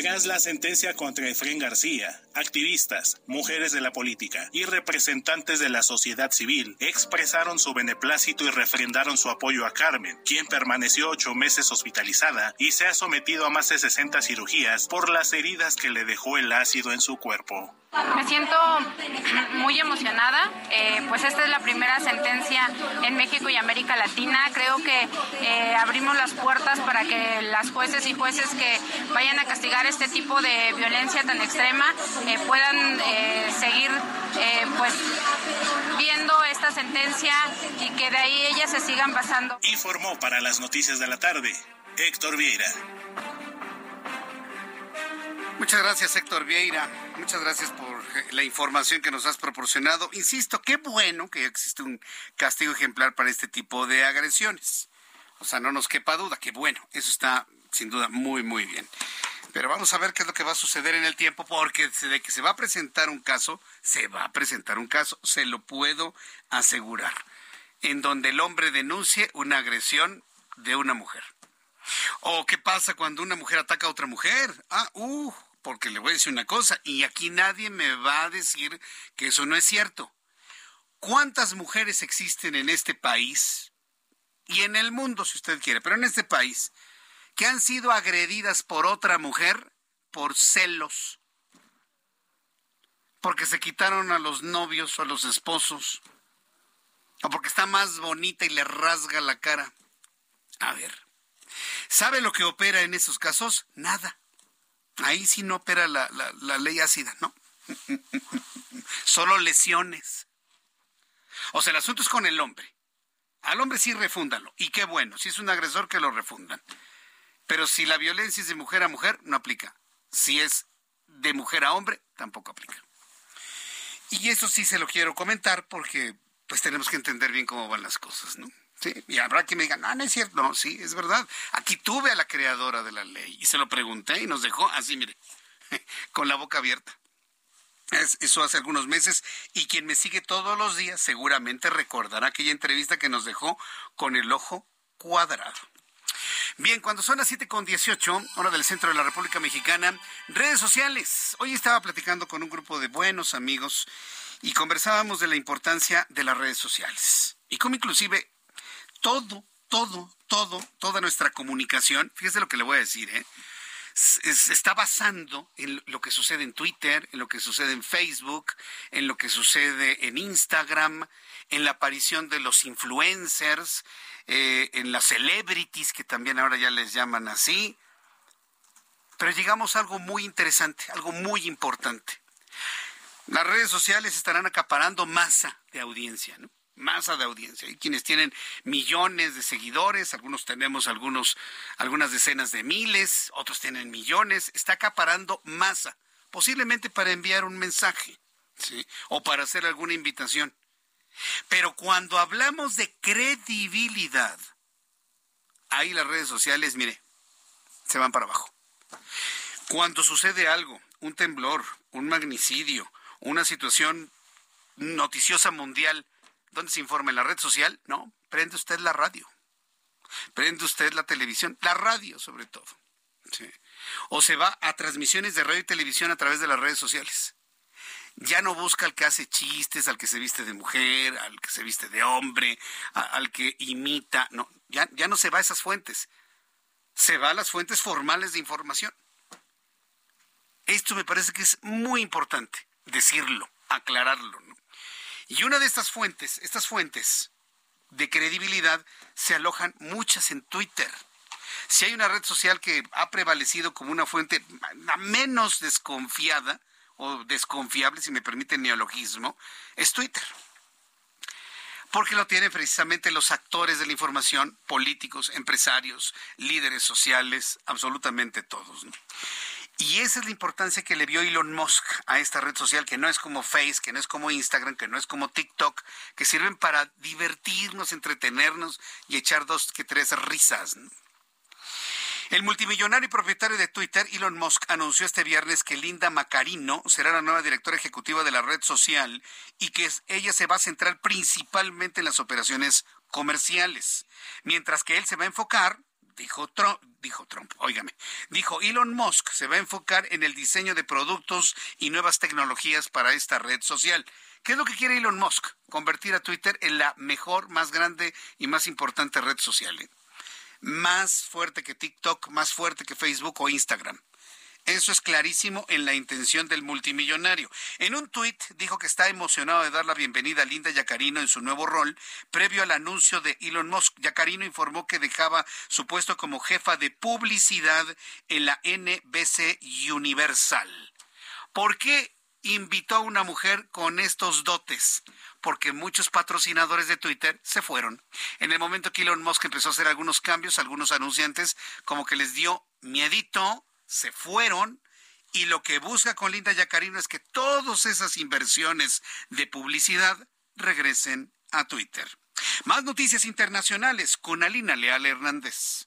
Tras la sentencia contra Efren García, activistas, mujeres de la política y representantes de la sociedad civil expresaron su beneplácito y refrendaron su apoyo a Carmen, quien permaneció ocho meses hospitalizada y se ha sometido a más de 60 cirugías por las heridas que le dejó el ácido en su cuerpo. Me siento muy emocionada, eh, pues esta es la primera sentencia en México y América Latina. Creo que eh, abrimos las puertas para que las jueces y jueces que vayan a castigar este tipo de violencia tan extrema eh, puedan seguir pues viendo esta sentencia y que de ahí ellas se sigan pasando. Informó para las noticias de la tarde Héctor Vieira. Muchas gracias, Héctor Vieira. Muchas gracias por la información que nos has proporcionado. Insisto, qué bueno que existe un castigo ejemplar para este tipo de agresiones. O sea, no nos quepa duda, qué bueno. Eso está sin duda muy, muy bien. Pero vamos a ver qué es lo que va a suceder en el tiempo, porque de que se va a presentar un caso, se va a presentar un caso, se lo puedo asegurar, en donde el hombre denuncie una agresión de una mujer. ¿O qué pasa cuando una mujer ataca a otra mujer? Ah, uh, porque le voy a decir una cosa, y aquí nadie me va a decir que eso no es cierto. ¿Cuántas mujeres existen en este país y en el mundo, si usted quiere, pero en este país, que han sido agredidas por otra mujer por celos? Porque se quitaron a los novios o a los esposos, o porque está más bonita y le rasga la cara. A ver, ¿sabe lo que opera en esos casos? Nada. Ahí sí no opera la, ley ácida, ¿no? Solo lesiones. O sea, el asunto es con el hombre. Al hombre sí refúndalo. Y qué bueno, si es un agresor que lo refundan. Pero si la violencia es de mujer a mujer, no aplica. Si es de mujer a hombre, tampoco aplica. Y eso sí se lo quiero comentar porque pues tenemos que entender bien cómo van las cosas, ¿no? Sí, y habrá que me digan, no, no es cierto, no, sí, es verdad. Aquí tuve a la creadora de la ley y se lo pregunté y nos dejó así, mire, con la boca abierta. eso hace algunos meses y quien me sigue todos los días seguramente recordará aquella entrevista que nos dejó con el ojo cuadrado. Bien, cuando son las 7 con 18, hora del centro de la República Mexicana, redes sociales. Hoy estaba platicando con un grupo de buenos amigos y conversábamos de la importancia de las redes sociales. Y como inclusive todo, todo, todo, toda nuestra comunicación, fíjese lo que le voy a decir, ¿eh? está basando en lo que sucede en Twitter, en lo que sucede en Facebook, en lo que sucede en Instagram, en la aparición de los influencers, eh, en las celebrities, que también ahora ya les llaman así. Pero llegamos a algo muy interesante, algo muy importante. Las redes sociales estarán acaparando masa de audiencia, ¿no? masa de audiencia. Hay quienes tienen millones de seguidores, algunos tenemos algunos, algunas decenas de miles, otros tienen millones. Está acaparando masa, posiblemente para enviar un mensaje, ¿sí? O para hacer alguna invitación. Pero cuando hablamos de credibilidad, ahí las redes sociales, mire, se van para abajo. Cuando sucede algo, un temblor, un magnicidio, una situación noticiosa mundial, ¿Dónde se informa? ¿En la red social? No, prende usted la radio. Prende usted la televisión, la radio sobre todo. O se va a transmisiones de radio y televisión a través de las redes sociales. Ya no busca al que hace chistes, al que se viste de mujer, al que se viste de hombre, al que imita. No, ya, ya no se va a esas fuentes. Se va a las fuentes formales de información. Esto me parece que es muy importante decirlo, aclararlo. Y una de estas fuentes, estas fuentes de credibilidad, se alojan muchas en Twitter. Si hay una red social que ha prevalecido como una fuente menos desconfiada o desconfiable, si me permite el neologismo, es Twitter. Porque lo tienen precisamente los actores de la información, políticos, empresarios, líderes sociales, absolutamente todos. Y esa es la importancia que le dio Elon Musk a esta red social, que no es como Face, que no es como Instagram, que no es como TikTok, que sirven para divertirnos, entretenernos y echar dos que tres risas. El multimillonario y propietario de Twitter, Elon Musk, anunció este viernes que Linda Macarino será la nueva directora ejecutiva de la red social y que ella se va a centrar principalmente en las operaciones comerciales, mientras que él se va a enfocar dijo Trump, dijo Trump, óigame, dijo Elon Musk se va a enfocar en el diseño de productos y nuevas tecnologías para esta red social. ¿Qué es lo que quiere Elon Musk? Convertir a Twitter en la mejor, más grande y más importante red social. ¿eh? Más fuerte que TikTok, más fuerte que Facebook o Instagram. Eso es clarísimo en la intención del multimillonario. En un tuit dijo que está emocionado de dar la bienvenida a Linda Yacarino en su nuevo rol, previo al anuncio de Elon Musk. Yacarino informó que dejaba su puesto como jefa de publicidad en la NBC Universal. ¿Por qué invitó a una mujer con estos dotes? Porque muchos patrocinadores de Twitter se fueron. En el momento que Elon Musk empezó a hacer algunos cambios, algunos anunciantes como que les dio miedito se fueron y lo que busca con Linda Yacarino es que todas esas inversiones de publicidad regresen a Twitter. Más noticias internacionales con Alina Leal Hernández.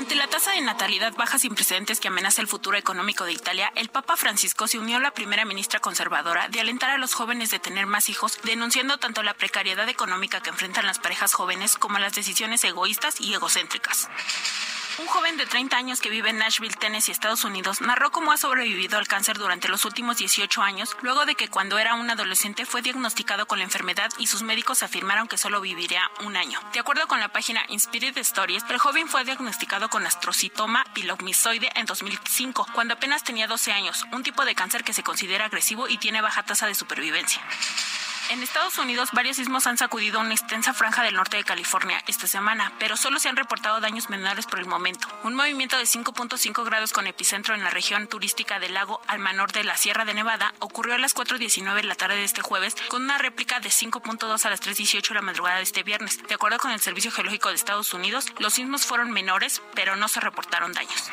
Ante la tasa de natalidad baja sin precedentes que amenaza el futuro económico de Italia, el Papa Francisco se unió a la primera ministra conservadora de alentar a los jóvenes de tener más hijos, denunciando tanto la precariedad económica que enfrentan las parejas jóvenes como las decisiones egoístas y egocéntricas. Un joven de 30 años que vive en Nashville, Tennessee, Estados Unidos, narró cómo ha sobrevivido al cáncer durante los últimos 18 años, luego de que cuando era un adolescente fue diagnosticado con la enfermedad y sus médicos afirmaron que solo viviría un año. De acuerdo con la página Inspired Stories, el joven fue diagnosticado con astrocitoma pilomisoide en 2005, cuando apenas tenía 12 años, un tipo de cáncer que se considera agresivo y tiene baja tasa de supervivencia. En Estados Unidos, varios sismos han sacudido una extensa franja del norte de California esta semana, pero solo se han reportado daños menores por el momento. Un movimiento de 5.5 grados con epicentro en la región turística del lago Almanor de la Sierra de Nevada ocurrió a las 4.19 de la tarde de este jueves, con una réplica de 5.2 a las 3.18 de la madrugada de este viernes. De acuerdo con el Servicio Geológico de Estados Unidos, los sismos fueron menores, pero no se reportaron daños.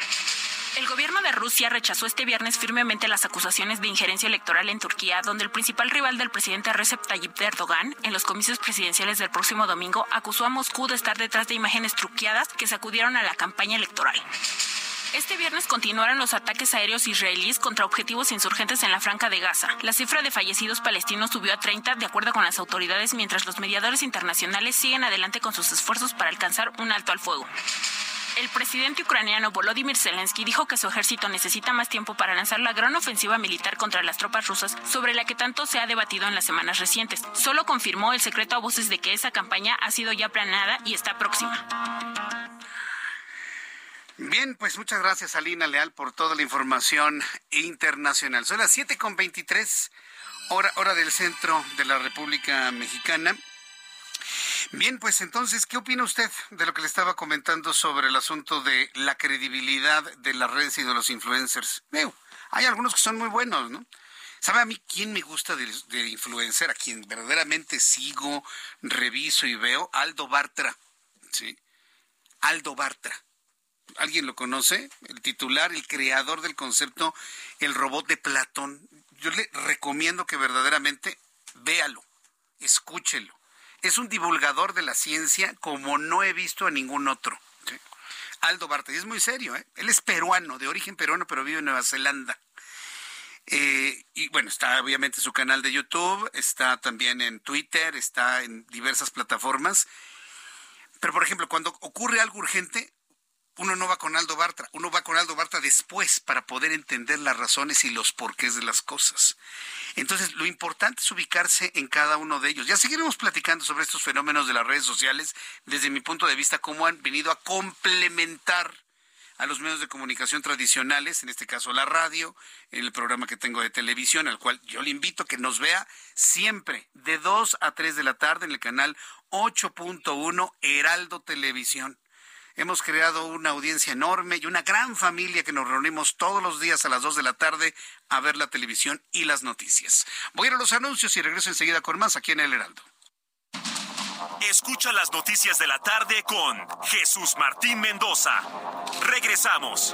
El gobierno de Rusia rechazó este viernes firmemente las acusaciones de injerencia electoral en Turquía, donde el principal rival del presidente Recep Tayyip Erdogan en los comicios presidenciales del próximo domingo acusó a Moscú de estar detrás de imágenes truqueadas que sacudieron a la campaña electoral. Este viernes continuaron los ataques aéreos israelíes contra objetivos insurgentes en la Franca de Gaza. La cifra de fallecidos palestinos subió a 30 de acuerdo con las autoridades, mientras los mediadores internacionales siguen adelante con sus esfuerzos para alcanzar un alto al fuego. El presidente ucraniano Volodymyr Zelensky dijo que su ejército necesita más tiempo para lanzar la gran ofensiva militar contra las tropas rusas sobre la que tanto se ha debatido en las semanas recientes. Solo confirmó el secreto a voces de que esa campaña ha sido ya planeada y está próxima. Bien, pues muchas gracias Alina Leal por toda la información internacional. Son las 7.23 hora, hora del centro de la República Mexicana. Bien, pues entonces, ¿qué opina usted de lo que le estaba comentando sobre el asunto de la credibilidad de las redes y de los influencers? Veo, hay algunos que son muy buenos, ¿no? ¿Sabe a mí quién me gusta de, de, influencer? A quien verdaderamente sigo, reviso y veo. Aldo Bartra. ¿Sí? Aldo Bartra. ¿Alguien lo conoce? El titular, el creador del concepto El robot de Platón. Yo le recomiendo que verdaderamente véalo, escúchelo es un divulgador de la ciencia como no he visto a ningún otro. Aldo Barta, y es muy serio, ¿eh? él es peruano, de origen peruano, pero vive en Nueva Zelanda. Eh, y bueno, está obviamente su canal de YouTube, está también en Twitter, está en diversas plataformas. Pero, por ejemplo, cuando ocurre algo urgente, uno no va con Aldo Bartra, uno va con Aldo Bartra después para poder entender las razones y los porqués de las cosas. Entonces, lo importante es ubicarse en cada uno de ellos. Ya seguiremos platicando sobre estos fenómenos de las redes sociales desde mi punto de vista, cómo han venido a complementar a los medios de comunicación tradicionales, en este caso la radio, el programa que tengo de televisión, al cual yo le invito a que nos vea siempre de 2 a 3 de la tarde en el canal 8.1 Heraldo Televisión. Hemos creado una audiencia enorme y una gran familia que nos reunimos todos los días a las 2 de la tarde a ver la televisión y las noticias. Voy a ir a los anuncios y regreso enseguida con más aquí en El Heraldo. Escucha las noticias de la tarde con Jesús Martín Mendoza. Regresamos.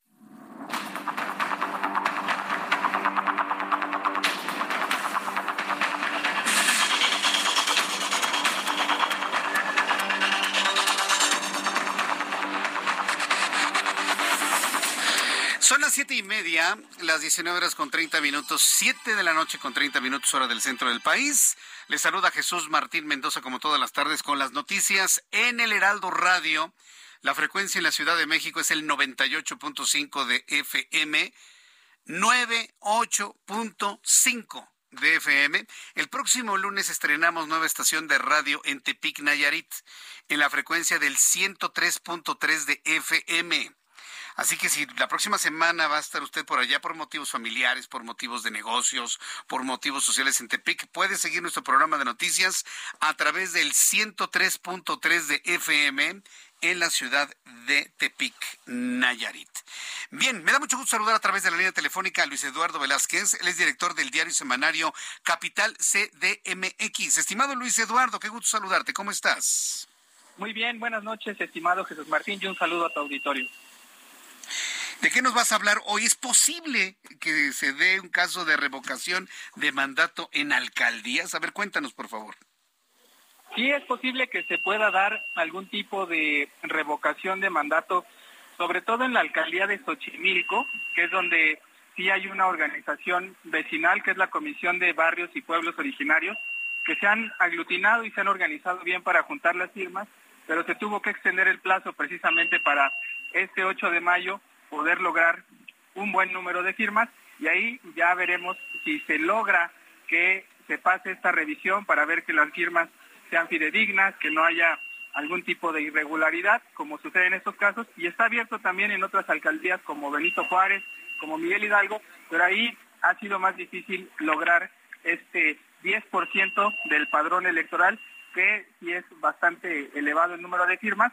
Son las siete y media, las 19 horas con 30 minutos, 7 de la noche con 30 minutos hora del centro del país. Les saluda Jesús Martín Mendoza como todas las tardes con las noticias en el Heraldo Radio. La frecuencia en la Ciudad de México es el 98.5 de FM, 98.5 de FM. El próximo lunes estrenamos nueva estación de radio en Tepic, Nayarit, en la frecuencia del 103.3 de FM. Así que si la próxima semana va a estar usted por allá por motivos familiares, por motivos de negocios, por motivos sociales en Tepic, puede seguir nuestro programa de noticias a través del 103.3 de FM en la ciudad de Tepic, Nayarit. Bien, me da mucho gusto saludar a través de la línea telefónica a Luis Eduardo Velázquez, él es director del diario semanario Capital CDMX. Estimado Luis Eduardo, qué gusto saludarte, ¿cómo estás? Muy bien, buenas noches, estimado Jesús Martín, y un saludo a tu auditorio. ¿De qué nos vas a hablar hoy? ¿Es posible que se dé un caso de revocación de mandato en alcaldías? A ver, cuéntanos, por favor. Sí, es posible que se pueda dar algún tipo de revocación de mandato, sobre todo en la alcaldía de Xochimilco, que es donde sí hay una organización vecinal, que es la Comisión de Barrios y Pueblos Originarios, que se han aglutinado y se han organizado bien para juntar las firmas, pero se tuvo que extender el plazo precisamente para este 8 de mayo poder lograr un buen número de firmas y ahí ya veremos si se logra que se pase esta revisión para ver que las firmas sean fidedignas, que no haya algún tipo de irregularidad, como sucede en estos casos, y está abierto también en otras alcaldías como Benito Juárez, como Miguel Hidalgo, pero ahí ha sido más difícil lograr este 10% del padrón electoral, que sí es bastante elevado el número de firmas,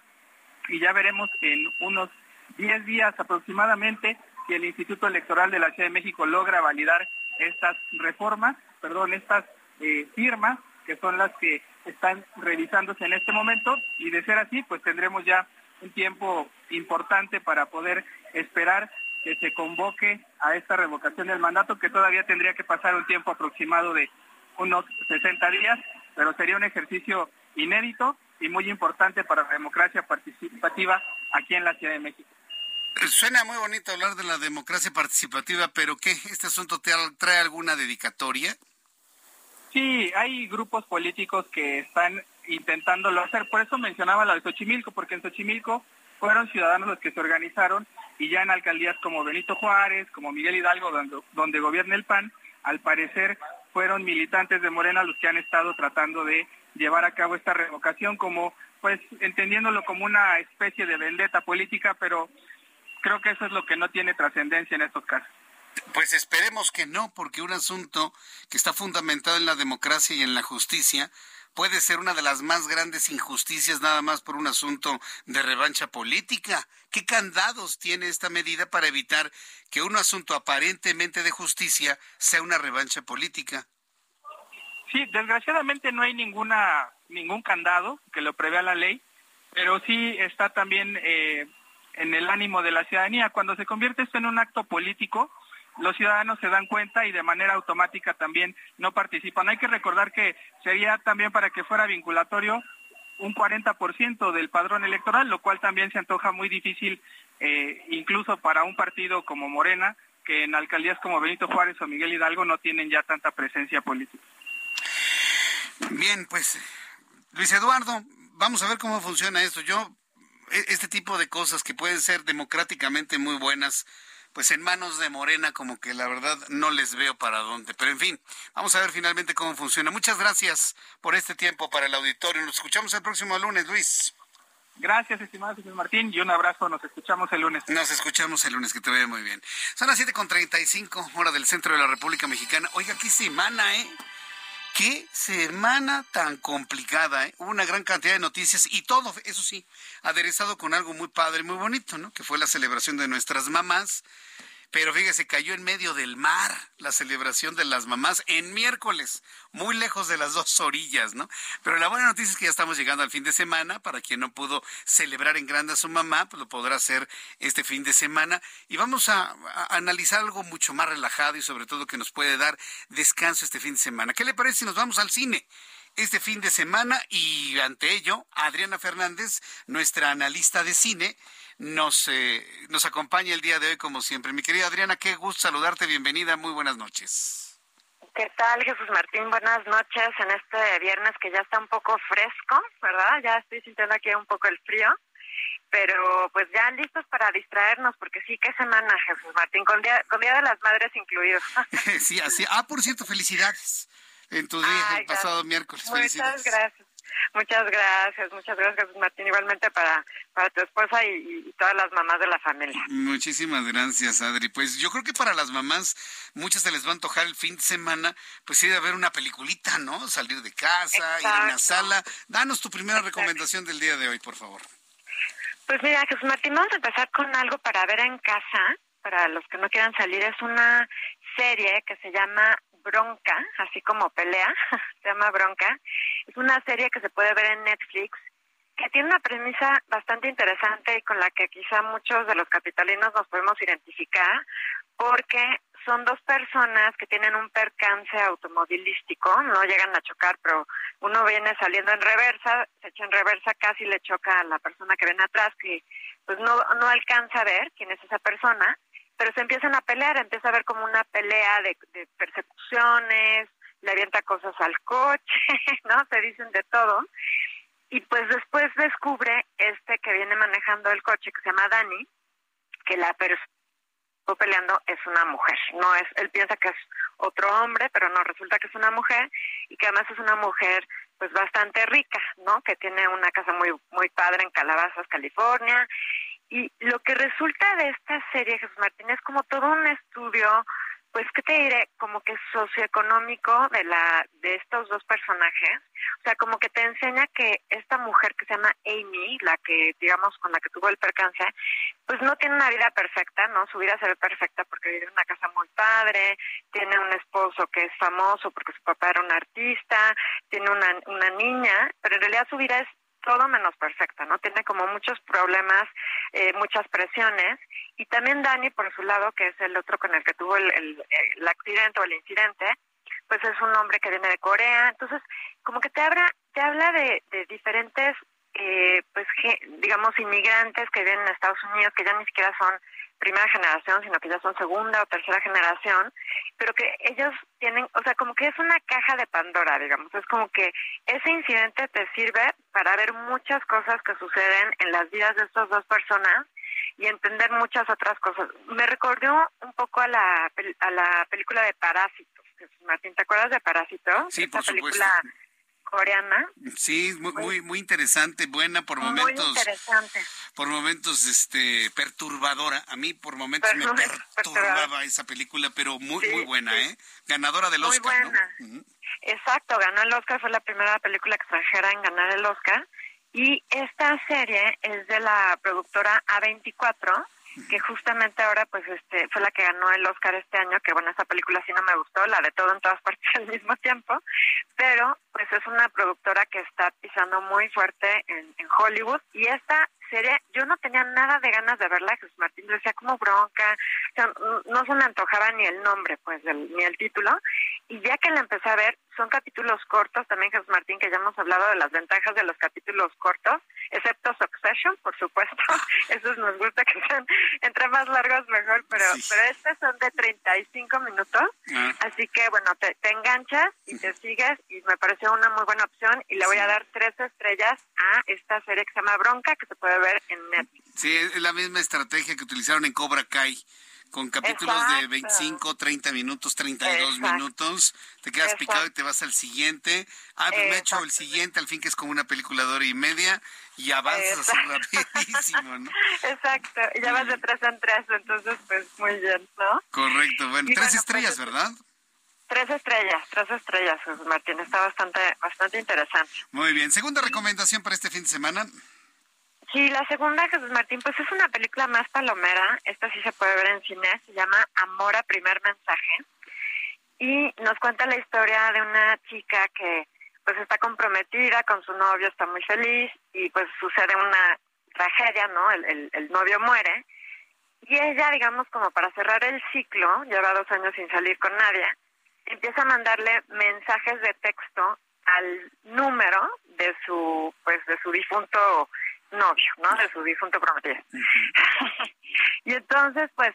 y ya veremos en unos 10 días aproximadamente si el Instituto Electoral de la Ciudad de México logra validar estas reformas, perdón, estas eh, firmas, que son las que están revisándose en este momento y de ser así, pues tendremos ya un tiempo importante para poder esperar que se convoque a esta revocación del mandato, que todavía tendría que pasar un tiempo aproximado de unos 60 días, pero sería un ejercicio inédito y muy importante para la democracia participativa aquí en la Ciudad de México. Suena muy bonito hablar de la democracia participativa, pero ¿qué? ¿Este asunto te trae alguna dedicatoria? Sí, hay grupos políticos que están intentándolo hacer. Por eso mencionaba la de Xochimilco, porque en Xochimilco fueron ciudadanos los que se organizaron y ya en alcaldías como Benito Juárez, como Miguel Hidalgo, donde, donde gobierna el PAN, al parecer fueron militantes de Morena los que han estado tratando de llevar a cabo esta revocación como, pues, entendiéndolo como una especie de vendetta política, pero creo que eso es lo que no tiene trascendencia en estos casos. Pues esperemos que no, porque un asunto que está fundamentado en la democracia y en la justicia puede ser una de las más grandes injusticias nada más por un asunto de revancha política. ¿Qué candados tiene esta medida para evitar que un asunto aparentemente de justicia sea una revancha política? Sí, desgraciadamente no hay ninguna ningún candado que lo prevea la ley, pero sí está también eh, en el ánimo de la ciudadanía. Cuando se convierte esto en un acto político, los ciudadanos se dan cuenta y de manera automática también no participan. Hay que recordar que sería también para que fuera vinculatorio un 40% del padrón electoral, lo cual también se antoja muy difícil eh, incluso para un partido como Morena, que en alcaldías como Benito Juárez o Miguel Hidalgo no tienen ya tanta presencia política. Bien, pues Luis Eduardo, vamos a ver cómo funciona esto. Yo, este tipo de cosas que pueden ser democráticamente muy buenas, pues en manos de Morena como que la verdad no les veo para dónde. Pero en fin, vamos a ver finalmente cómo funciona. Muchas gracias por este tiempo para el auditorio. Nos escuchamos el próximo lunes, Luis. Gracias, estimado señor Martín, y un abrazo. Nos escuchamos el lunes. Nos escuchamos el lunes, que te vaya muy bien. Son las 7.35, hora del centro de la República Mexicana. Oiga, qué semana, ¿eh? Qué semana tan complicada, ¿eh? Hubo una gran cantidad de noticias y todo, eso sí, aderezado con algo muy padre, muy bonito, ¿no? Que fue la celebración de nuestras mamás pero fíjese, cayó en medio del mar la celebración de las mamás en miércoles, muy lejos de las dos orillas, ¿no? Pero la buena noticia es que ya estamos llegando al fin de semana. Para quien no pudo celebrar en grande a su mamá, pues lo podrá hacer este fin de semana. Y vamos a, a analizar algo mucho más relajado y sobre todo que nos puede dar descanso este fin de semana. ¿Qué le parece si nos vamos al cine? Este fin de semana y ante ello, Adriana Fernández, nuestra analista de cine, nos, eh, nos acompaña el día de hoy como siempre. Mi querida Adriana, qué gusto saludarte, bienvenida, muy buenas noches. ¿Qué tal, Jesús Martín? Buenas noches en este viernes que ya está un poco fresco, ¿verdad? Ya estoy sintiendo aquí un poco el frío, pero pues ya listos para distraernos, porque sí, qué semana, Jesús Martín, con Día, con día de las Madres incluido. sí, así. Ah, por cierto, felicidades en tu día, el pasado miércoles. Muchas gracias. Muchas gracias, muchas gracias Martín, igualmente para, para tu esposa y, todas las mamás de la familia. Muchísimas gracias Adri. Pues yo creo que para las mamás, muchas se les va a antojar el fin de semana, pues ir a ver una peliculita, ¿no? Salir de casa, ir a una sala. Danos tu primera recomendación del día de hoy, por favor. Pues mira, Jesús Martín, vamos a empezar con algo para ver en casa, para los que no quieran salir. Es una serie que se llama Bronca, así como pelea, se llama Bronca. Es una serie que se puede ver en Netflix, que tiene una premisa bastante interesante y con la que quizá muchos de los capitalinos nos podemos identificar, porque son dos personas que tienen un percance automovilístico, no llegan a chocar, pero uno viene saliendo en reversa, se echa en reversa, casi le choca a la persona que viene atrás, que pues no, no alcanza a ver quién es esa persona, pero se empiezan a pelear, empieza a ver como una pelea de, persecuciones, le avienta cosas al coche, ¿no? Se dicen de todo. Y pues después descubre este que viene manejando el coche, que se llama Dani, que la persona peleando es una mujer. No es, él piensa que es otro hombre, pero no, resulta que es una mujer y que además es una mujer pues bastante rica, ¿no? Que tiene una casa muy muy padre en Calabazas, California. Y lo que resulta de esta serie, Jesús Martín, es como todo un estudio pues qué te diré, como que socioeconómico de la de estos dos personajes, o sea, como que te enseña que esta mujer que se llama Amy, la que digamos con la que tuvo el percance, pues no tiene una vida perfecta, ¿no? Su vida se ve perfecta porque vive en una casa muy padre, tiene un esposo que es famoso porque su papá era un artista, tiene una una niña, pero en realidad su vida es todo menos perfecta, ¿no? Tiene como muchos problemas, eh, muchas presiones. Y también Dani, por su lado, que es el otro con el que tuvo el, el, accidente o el incidente, pues es un hombre que viene de Corea. Entonces, como que te habla, te habla de, de diferentes, eh, pues, digamos, inmigrantes que vienen a Estados Unidos, que ya ni siquiera son primera generación, sino que ya son segunda o tercera generación, pero que ellos tienen, o sea, como que es una caja de Pandora, digamos, es como que ese incidente te sirve para ver muchas cosas que suceden en las vidas de estas dos personas y entender muchas otras cosas. Me recordó un poco a la, a la película de Parásitos, Martín, ¿te acuerdas de Parásitos? Sí, por película coreana. Sí, muy, muy, muy interesante, buena por momentos. Muy interesante. Por momentos, este, perturbadora. A mí por momentos me perturbaba esa película, pero muy, muy buena, ¿eh? Ganadora del Oscar, ¿no? Exacto, ganó el Oscar, fue la primera película extranjera en ganar el Oscar. Y esta serie es de la productora A24 que justamente ahora pues este fue la que ganó el Oscar este año, que bueno, esa película sí no me gustó, la de todo en todas partes al mismo tiempo, pero pues es una productora que está pisando muy fuerte en, en Hollywood y esta serie, yo no tenía nada de ganas de verla, Jesús Martín decía como bronca, no se me antojaba ni el nombre, pues, ni el título, y ya que la empecé a ver, son capítulos cortos, también Jesús Martín, que ya hemos hablado de las ventajas de los capítulos cortos, excepto Succession, por supuesto, esos nos gusta que sean entre más largos mejor, pero, pero estos son de 35 minutos, ah. así que bueno, te, te enganchas y te sigues, y me pareció una muy buena opción, y le voy a dar tres estrellas a esta serie que se llama Bronca, que se puede ver en Netflix. Sí, es la misma estrategia que utilizaron en Cobra Kai con capítulos de 25, 30 minutos, 32 minutos, te quedas picado y te vas al siguiente. Ah, pues me he hecho el siguiente, al fin que es como una película de hora y media, y avanzas así rapidísimo, ¿no? Exacto, y ya vas de tres en tres, entonces pues muy bien, ¿no? Correcto, bueno, tres pues, estrellas, ¿verdad? Tres estrellas, tres estrellas, Martín, está bastante, bastante interesante. Muy bien, segunda recomendación para este fin de semana. Sí, la segunda, Jesús Martín, pues es una película más palomera. Esta sí se puede ver en cine. Se llama Amor a primer mensaje. Y nos cuenta la historia de una chica que pues está comprometida con su novio, está muy feliz y pues sucede una tragedia, ¿no? El, el, novio muere. Y ella, digamos, como para cerrar el ciclo, lleva dos años sin salir con nadie, empieza a mandarle mensajes de texto al número de su, pues, de su difunto novio, ¿no? De su difunto prometido. y entonces, pues,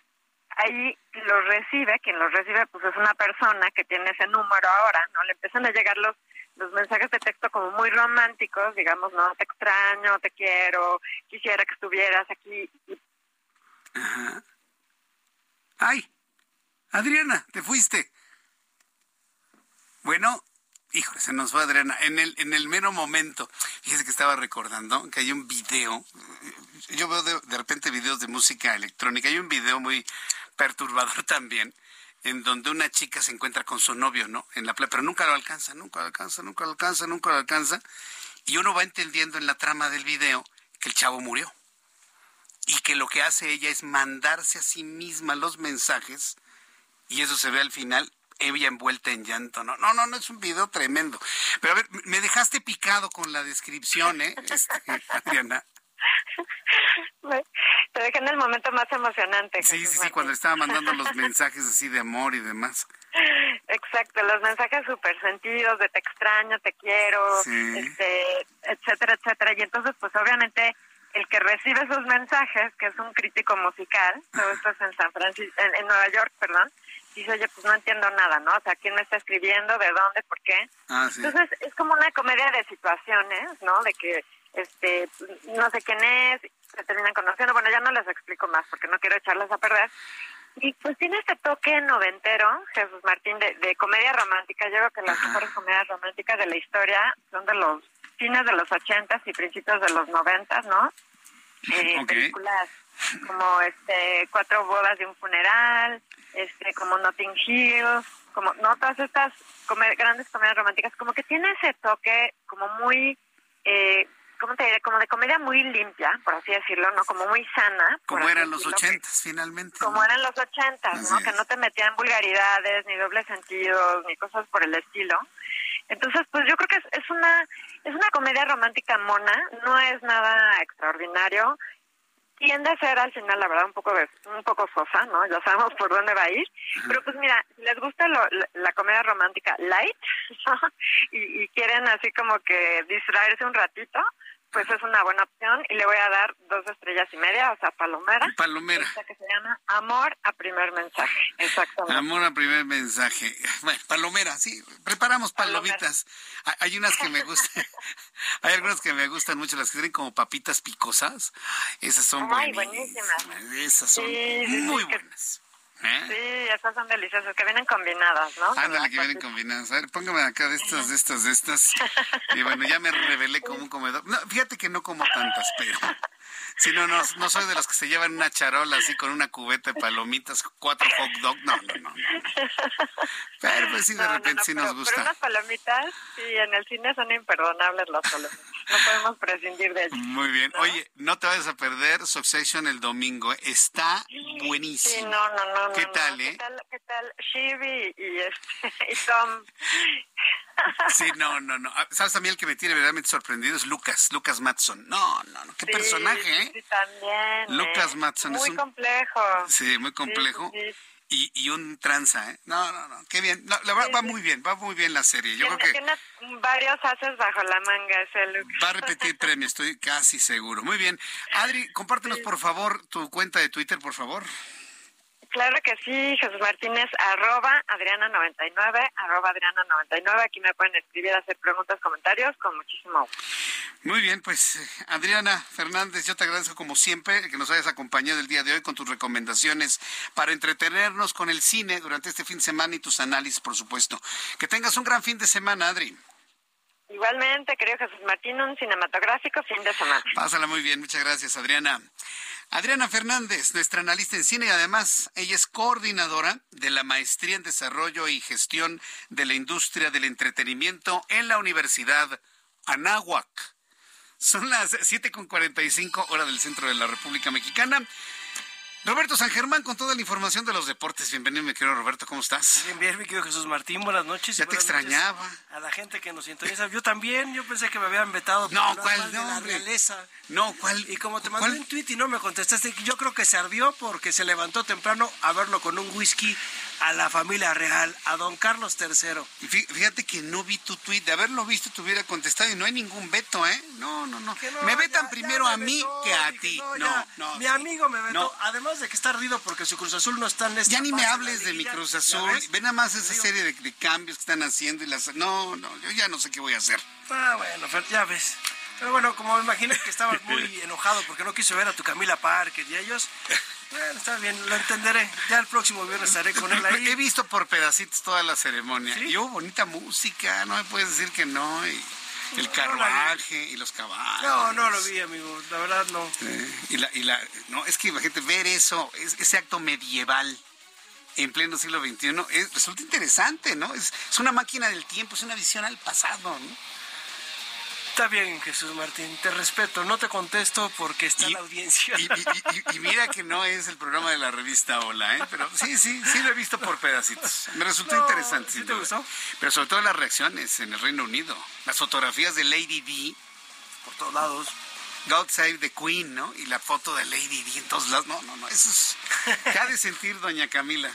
ahí lo recibe, quien lo recibe, pues es una persona que tiene ese número ahora, ¿no? Le empiezan a llegar los los mensajes de texto como muy románticos, digamos, no, te extraño, te quiero, quisiera que estuvieras aquí. Ajá. Ay, Adriana, te fuiste. Bueno, Híjole, se nos fue Adriana. En el, en el mero momento, fíjese que estaba recordando que hay un video, yo veo de, repente videos de música electrónica, hay un video muy perturbador también, en donde una chica se encuentra con su novio, ¿no? En la playa, pero nunca lo alcanza, nunca lo alcanza, nunca lo alcanza, nunca lo alcanza. Y uno va entendiendo en la trama del video que el chavo murió. y que lo que hace ella es mandarse a sí misma los mensajes y eso se ve al final ella envuelta en llanto. No, no, no, no es un video tremendo. Pero a ver, me dejaste picado con la descripción, ¿eh? Este, Adriana. Te dejé en el momento más emocionante. Sí, sí, sí, cuando estaba mandando los mensajes así de amor y demás. Exacto, los mensajes súper sentidos de te extraño, te quiero, este, etcétera, etcétera. Y entonces, pues obviamente, el que recibe esos mensajes, que es un crítico musical, todo esto es en San Francisco, en, Nueva York, perdón, dice, oye, pues no entiendo nada, ¿no? O sea, ¿quién me está escribiendo? ¿De dónde? ¿Por qué? Ah, entonces, es como una comedia de situaciones, ¿no? De que este, no sé quién es, se terminan conociendo, bueno, ya no les explico más porque no quiero echarles a perder. Y pues tiene este toque noventero, Jesús Martín, de, de comedia romántica. Yo creo que las mejores comedias románticas de la historia son de los fines de los ochentas y principios de los noventas, ¿no? Eh, Películas como este Cuatro bodas de un funeral, este como Notting Hill, como no todas estas grandes comedias románticas, como que tiene ese toque como muy eh, ¿cómo te diré? Como de comedia muy limpia, por así decirlo, ¿no? Como muy sana. Como eran los ochentas, finalmente. Como eran los ochentas, ¿no? Que no te metían vulgaridades, ni dobles sentidos, ni cosas por el estilo. Entonces, pues yo creo que es, es una es una comedia romántica mona, no es nada extraordinario. Tiende a ser al final, la verdad, un poco de, un poco sosa, ¿no? Ya sabemos por dónde va a ir. Pero pues mira, les gusta la, comedia romántica light y, y quieren así como que distraerse un ratito, pues es una buena opción y le voy a dar dos estrellas y media, o sea, palomera. Palomera. que se llama Amor a primer mensaje, exactamente. Amor a primer mensaje. Bueno, palomera, sí, preparamos palomitas. Hay unas que me gustan, hay algunas que me gustan mucho, las que tienen como papitas picosas. Esas son buenísimas. Esas son muy buenas. ¿Eh? Sí, esas son deliciosas, que vienen combinadas, ¿no? Ándale, que vienen combinadas. A ver, póngame acá de estas, de estas, de estas. Y bueno, ya me revelé como un comedor. No, fíjate que no como tantas, pero... Si no, no, no soy de los que se llevan una charola así con una cubeta de palomitas, cuatro hot dog. No, no, no. Pero pues sí, de repente sí nos gusta. Pero unas palomitas, sí, en el cine son imperdonables las palomitas. No podemos prescindir de ellas. Muy bien. Oye, no te vayas a perder Succession el domingo. Está buenísimo. Sí, no, no, no. ¿Qué tal, eh? ¿Qué tal, qué tal Shivi y, este, y Tom? Sí, no, no, no. ¿Sabes también el que me tiene verdaderamente sorprendido? Es Lucas, Lucas Matson. No, no, no. Qué personaje, ¿eh? Sí, también. Lucas ¿eh? Matson muy es un... complejo. Sí, muy complejo. Y, y, un tranza, ¿eh? No, no, no, qué bien. No, la, va, va muy bien, va muy bien la serie. Yo tiene, creo que... Tiene varios haces bajo la manga ese Lucas. Va a repetir premio, estoy casi seguro. Muy bien. Adri, compártenos por favor tu cuenta de Twitter, por favor. Claro que sí, Jesús Martínez, arroba Adriana99, arroba Adriana99. Aquí me pueden escribir, hacer preguntas, comentarios, con muchísimo gusto. Muy bien, pues Adriana Fernández, yo te agradezco como siempre que nos hayas acompañado el día de hoy con tus recomendaciones para entretenernos con el cine durante este fin de semana y tus análisis, por supuesto. Que tengas un gran fin de semana, Adri. Igualmente, querido Jesús Martín, un cinematográfico fin de semana. Pásala muy bien, muchas gracias, Adriana. Adriana Fernández, nuestra analista en cine y además ella es coordinadora de la Maestría en Desarrollo y Gestión de la Industria del Entretenimiento en la Universidad Anáhuac. Son las 7.45 hora del centro de la República Mexicana. Roberto San Germán con toda la información de los deportes. Bienvenido, mi querido Roberto, ¿cómo estás? Bien, bien, mi querido Jesús Martín, buenas noches. Ya te extrañaba. A la gente que nos sintoniza. Yo también, yo pensé que me habían vetado. No, ¿cuál? De la realeza. No, ¿cuál? Y como te mandé un tweet y no me contestaste, yo creo que se ardió porque se levantó temprano a verlo con un whisky a la familia real, a don Carlos III. Fíjate que no vi tu tweet, de haberlo visto te hubiera contestado y no hay ningún veto, ¿eh? No, no, no. me vetan primero a mí que a ti. No, no, Mi amigo me vetó, además de que está ardido porque su Cruz Azul no está en esta Ya ni me hables de mi Cruz Azul, ve nada más esa serie de, de, cambios que están haciendo y las... No, no, yo ya no sé qué voy a hacer. Ah, bueno, ya ves. Pero bueno, como me imagino que estabas muy enojado porque no quiso ver a tu Camila Parker y ellos... Bueno, está bien, lo entenderé. Ya el próximo viernes estaré con él ahí. He visto por pedacitos toda la ceremonia. Y hubo bonita música, no me puedes decir que no. Y el carruaje y los caballos. No, no lo vi, amigo. La verdad, no. y, la, y la, no, es que imagínate ver eso, ese acto medieval en pleno siglo XXI, es, resulta interesante, ¿no? Es, es, una máquina del tiempo, es una visión al pasado, ¿no? Está bien, Jesús Martín, te respeto, no te contesto porque está la audiencia. Y, mira que no es el programa de la revista Hola, ¿eh? pero sí, sí, sí lo he visto por pedacitos. Me resultó interesante. ¿Sí te gustó? Pero sobre todo las reacciones en el Reino Unido, las fotografías de Lady D. Por todos lados. God Save the Queen, ¿no? Y la foto de Lady D en todos lados. No, no, no, eso es... ¿Qué ha de sentir doña Camila?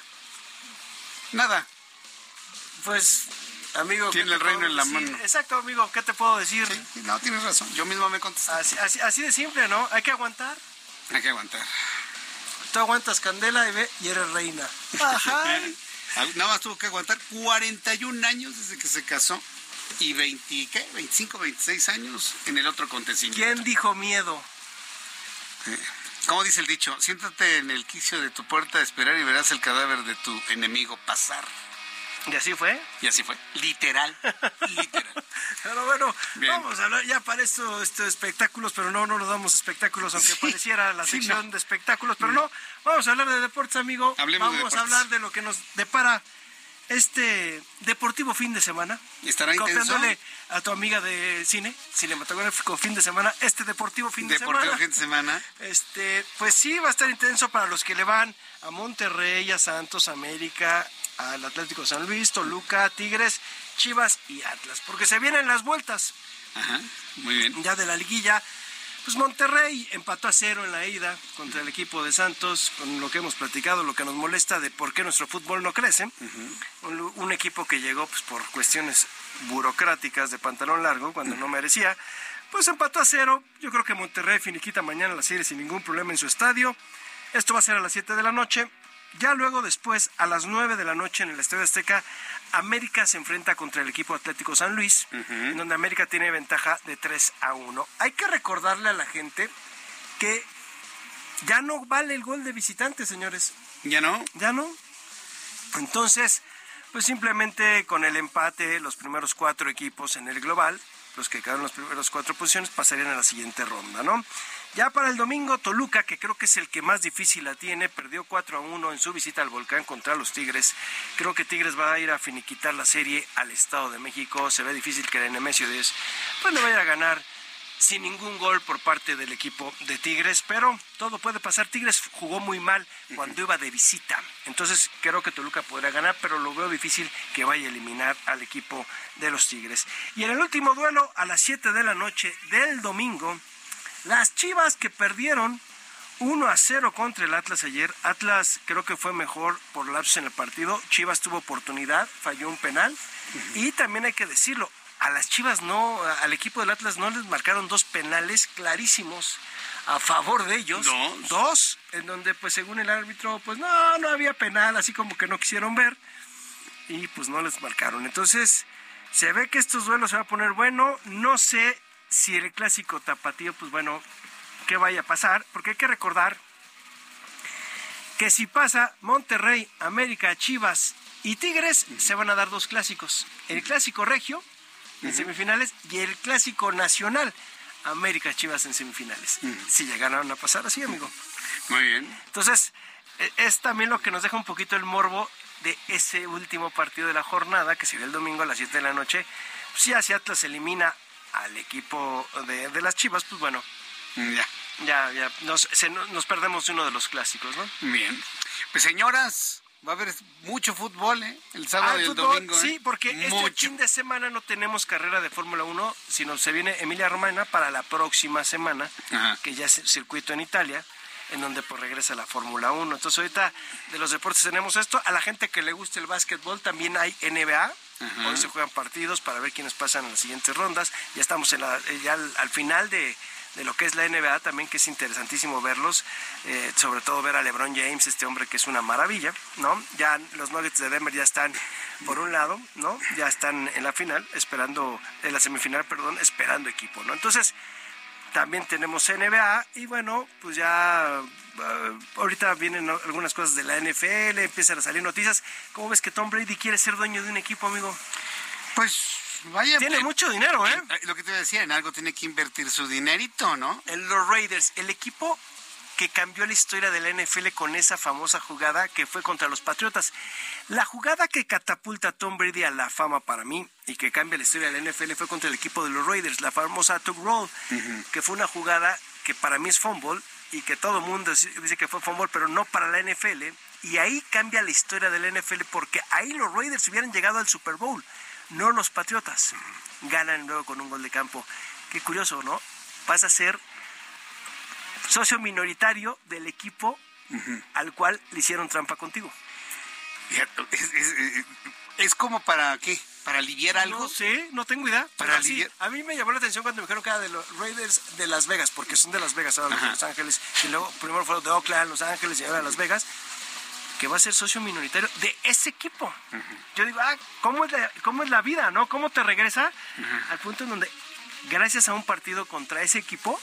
Nada. Pues Amigo, tiene el reino en la mano. Exacto, amigo, ¿qué te puedo decir? no, tienes razón. Yo mismo me contesté. Así, así, de simple, ¿no? Hay que aguantar. Hay que aguantar. Tú aguantas candela y, ve, y eres reina. Ajá. Nada más tuvo que aguantar 41 años desde que se casó y 20, ¿qué? 25, 26 años en el otro acontecimiento. ¿Quién dijo miedo? ¿Cómo dice el dicho? Siéntate en el quicio de tu puerta a esperar y verás el cadáver de tu enemigo pasar. ¿Y así fue? Y así fue. Literal. Literal. Pero bueno, vamos a hablar ya para esto, este, espectáculos, pero no, no nos damos espectáculos, aunque pareciera la sección de espectáculos, pero no, vamos a hablar de deportes, amigo. vamos a hablar de lo que nos depara este deportivo fin de semana. ¿Estará intenso? a tu amiga de cine, cinematográfico fin de semana, este deportivo fin de semana. Deportivo fin de semana. Este, pues sí, va a estar intenso para los que le van a Monterrey, a Santos, América, al Atlético San Luis, Toluca, Tigres, Chivas y Atlas, porque se vienen las vueltas. Ajá, muy bien. Ya de la liguilla. Pues Monterrey empató a cero en la ida contra el equipo de Santos, con lo que hemos platicado, lo que nos molesta de por qué nuestro fútbol no crece. un, equipo que llegó pues, por cuestiones burocráticas de pantalón largo, cuando no merecía, pues empató a cero. Yo creo que Monterrey finiquita mañana la serie sin ningún problema en su estadio. Esto va a ser a las 7 de la noche. Ya luego después, a las 9 de la noche en el Estadio Azteca, América se enfrenta contra el equipo Atlético San Luis, en donde América tiene ventaja de 3 a 1. Hay que recordarle a la gente que ya no vale el gol de visitante, señores. ¿Ya no? Ya no. Entonces, pues simplemente con el empate, los primeros cuatro equipos en el global, los que quedaron en las primeras cuatro posiciones, pasarían a la siguiente ronda, ¿no? Ya para el domingo, Toluca, que creo que es el que más difícil la tiene, perdió 4 a 1 en su visita al volcán contra los Tigres. Creo que Tigres va a ir a finiquitar la serie al Estado de México. Se ve difícil que el Nemesio 10 pues le vaya a ganar sin ningún gol por parte del equipo de Tigres, pero todo puede pasar. Tigres jugó muy mal cuando iba de visita, entonces creo que Toluca podrá ganar, pero lo veo difícil que vaya a eliminar al equipo de los Tigres. Y en el último duelo, a las 7 de la noche del domingo, las Chivas que perdieron 1 a 0 contra el Atlas ayer. Atlas creo que fue mejor por lapsos en el partido. Chivas tuvo oportunidad, falló un penal. Y también hay que decirlo, a las Chivas no, al equipo del Atlas no les marcaron dos penales clarísimos a favor de ellos. Dos. Dos, en donde pues según el árbitro, pues no, no había penal, así como que no quisieron ver. Y pues no les marcaron. Entonces, se ve que estos duelos se van a poner bueno. No sé si el clásico tapatío, pues bueno, ¿qué vaya a pasar? Porque hay que recordar que si pasa Monterrey, América, Chivas y Tigres, se van a dar dos clásicos. El clásico regio en semifinales y el clásico nacional. América Chivas en semifinales. Si llegaron a pasar así, amigo. Muy bien. Entonces, e, es también lo que nos deja un poquito el morbo de ese último partido de la jornada, que sería el domingo a las 7 de la noche. Si hacia Atlas elimina al equipo de, las Chivas, pues bueno, mm, ya. Ya, ya, nos, nos perdemos uno de los clásicos, ¿no? Bien. Pues señoras, va a haber mucho fútbol, ¿eh? El sábado ah, y el domingo. ¿eh? Sí, porque este fin de semana no tenemos carrera de Fórmula 1, sino se viene Emilia Romana para la próxima semana, que ya es el circuito en Italia en donde pues regresa la Fórmula 1. Entonces ahorita de los deportes tenemos esto. A la gente que le guste el básquetbol también hay NBA. Hoy se juegan partidos para ver quiénes pasan en las siguientes rondas. Ya estamos en la, ya al, final de, lo que es la NBA también, que es interesantísimo verlos, eh, sobre todo ver a LeBron James, este hombre que es una maravilla, ¿no? Ya los Nuggets de Denver ya están por un lado, ¿no? Ya están en la final, esperando, en la semifinal, perdón, esperando equipo, ¿no? Entonces, también tenemos NBA y bueno, pues ya eh, ahorita vienen algunas cosas de la NFL, empiezan a salir noticias. ¿Cómo ves que Tom Brady quiere ser dueño de un equipo, amigo? Pues vaya. Tiene mucho dinero, ¿eh? Lo que te decía, en algo tiene que invertir su dinerito, ¿no? En los Raiders, el equipo que cambió la historia de la NFL con esa famosa jugada que fue contra los Patriotas. La jugada que catapulta a Tom Brady a la fama para mí y que cambia la historia de la NFL fue contra el equipo de los Raiders, la famosa Tug Roll, que fue una jugada que para mí es fumble y que todo el mundo dice que fue fumble, pero no para la NFL. Y ahí cambia la historia de la NFL porque ahí los Raiders hubieran llegado al Super Bowl, no los Patriotas. Ganan luego con un gol de campo. Qué curioso, ¿no? Vas a ser socio minoritario del equipo al cual le hicieron trampa contigo. Es, como para qué? ¿Para aliviar algo? No sé, no tengo idea. Para aliviar. a mí me llamó la atención cuando me dijeron que era de los Raiders de Las Vegas, porque son de Las Vegas, ahora de Los Ángeles. Y luego primero fueron de Oakland, Los Ángeles y ahora Las Vegas que va a ser socio minoritario de ese equipo. Yo digo, ah, ¿cómo es, la, ¿cómo es la vida, no? ¿Cómo te regresa al punto en donde gracias a un partido contra ese equipo,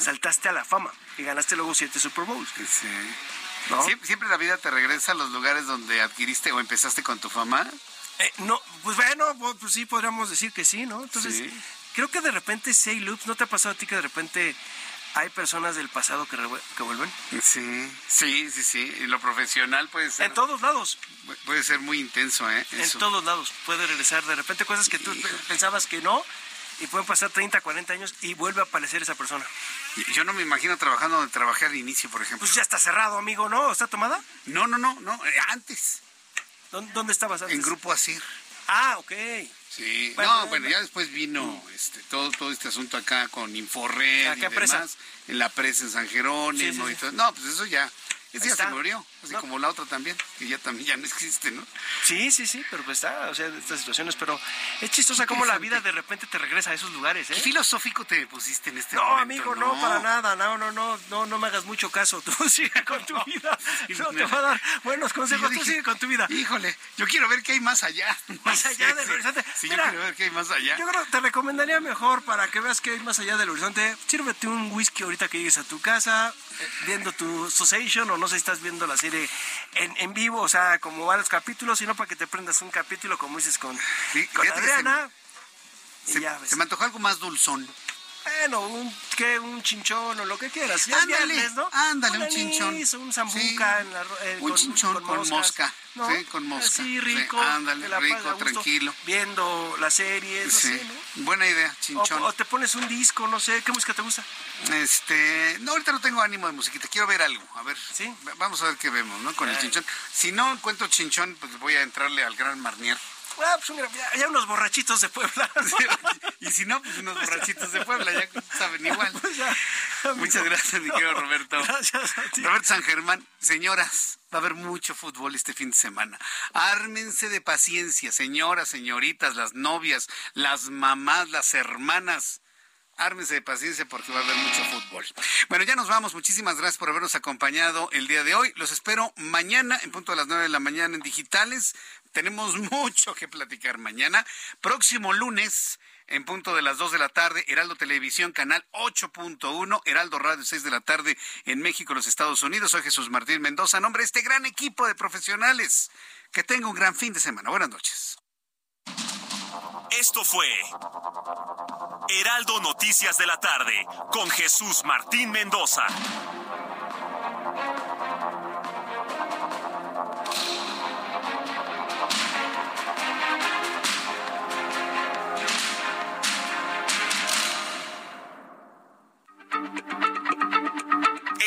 saltaste a la fama y ganaste luego siete Super Bowls. Sí. ¿Siempre la vida te regresa a los lugares donde adquiriste o empezaste con tu fama? Eh, no, pues bueno, pues sí, podríamos decir que sí, ¿no? Entonces, creo que de repente hay loops, ¿no te ha pasado a ti que de repente hay personas del pasado que, que vuelven? Sí, sí, sí, sí. Y lo profesional puede ser. En todos lados. Puede ser muy intenso, ¿eh? En todos lados. Puede regresar de repente cosas que tú pensabas que no y pueden pasar 30, 40 años y vuelve a aparecer esa persona. Yo no me imagino trabajando donde trabajé al inicio, por ejemplo. Pues ya está cerrado, amigo, ¿no? ¿Está tomada? No, no, no, no, eh, antes. ¿Dónde, estabas antes? En Grupo Asir. Ah, ok. Sí, no, bueno, ya después vino este, todo, todo este asunto acá con Inforred y demás, en la presa en San Jerónimo y todo. No, pues eso ya, ese ya se murió, así como la otra también, que ya también ya no existe, ¿no? Sí, sí, sí, pero pues está, o sea, estas situaciones, pero es chistosa como la vida de repente te regresa a esos lugares, ¿eh? ¿Qué filosófico te pusiste en este no, momento? Amigo, no, amigo, no, para nada, no, no, no, no, no me hagas mucho caso, tú sigue con tu vida, no te va a dar buenos consejos, tú sigue con tu vida. Híjole, yo quiero ver qué hay más allá. Más allá del horizonte. Sí, yo quiero ver qué hay más allá. Yo creo que te recomendaría mejor para que veas qué hay más allá del horizonte, sírvete un whisky ahorita que llegues a tu casa, eh, viendo tu Association, o no sé si estás viendo la serie en, en vivo, o sea, como varios capítulos, sino para que te prendas un capítulo, como dices, con, con Adriana. Se, se, me antojó algo más dulzón. Bueno, un, ¿qué? un chinchón o lo que quieras. Ya ándale, viernes, ¿no? ándale, un, un chinchón. un zambuca. Sí. En la, eh, un con, chinchón con, con mosca. ¿no? Sí, con mosca. Sí, rico. Sí, ándale, rico, tranquilo. Viendo la serie, sí. Sé, ¿no? Buena idea, chinchón. O, o, te pones un disco, no sé. ¿Qué música te gusta? Este, no, ahorita no tengo ánimo de musiquita. Quiero ver algo. A ver, ¿Sí? vamos a ver qué vemos, ¿no? Con el chinchón. Si no encuentro chinchón, pues voy a entrarle al Gran Marnier. Ah, pues mira, ya, unos borrachitos de Puebla. y si no, pues unos borrachitos de Puebla, ya saben igual. Pues ya, Muchas gracias, mi querido Roberto. Gracias a ti. Roberto San Germán, señoras, va a haber mucho fútbol este fin de semana. Ármense de paciencia, señoras, señoritas, las novias, las mamás, las hermanas ármense de paciencia porque va a haber mucho fútbol. Bueno, ya nos vamos. Muchísimas gracias por habernos acompañado el día de hoy. Los espero mañana en punto a las 9 de la mañana en digitales. Tenemos mucho que platicar mañana. Próximo lunes. En punto de las 2 de la tarde, Heraldo Televisión, canal 8.1, Heraldo Radio 6 de la tarde en México, los Estados Unidos. Soy Jesús Martín Mendoza, nombre de este gran equipo de profesionales. Que tenga un gran fin de semana. Buenas noches. Esto fue Heraldo Noticias de la tarde con Jesús Martín Mendoza.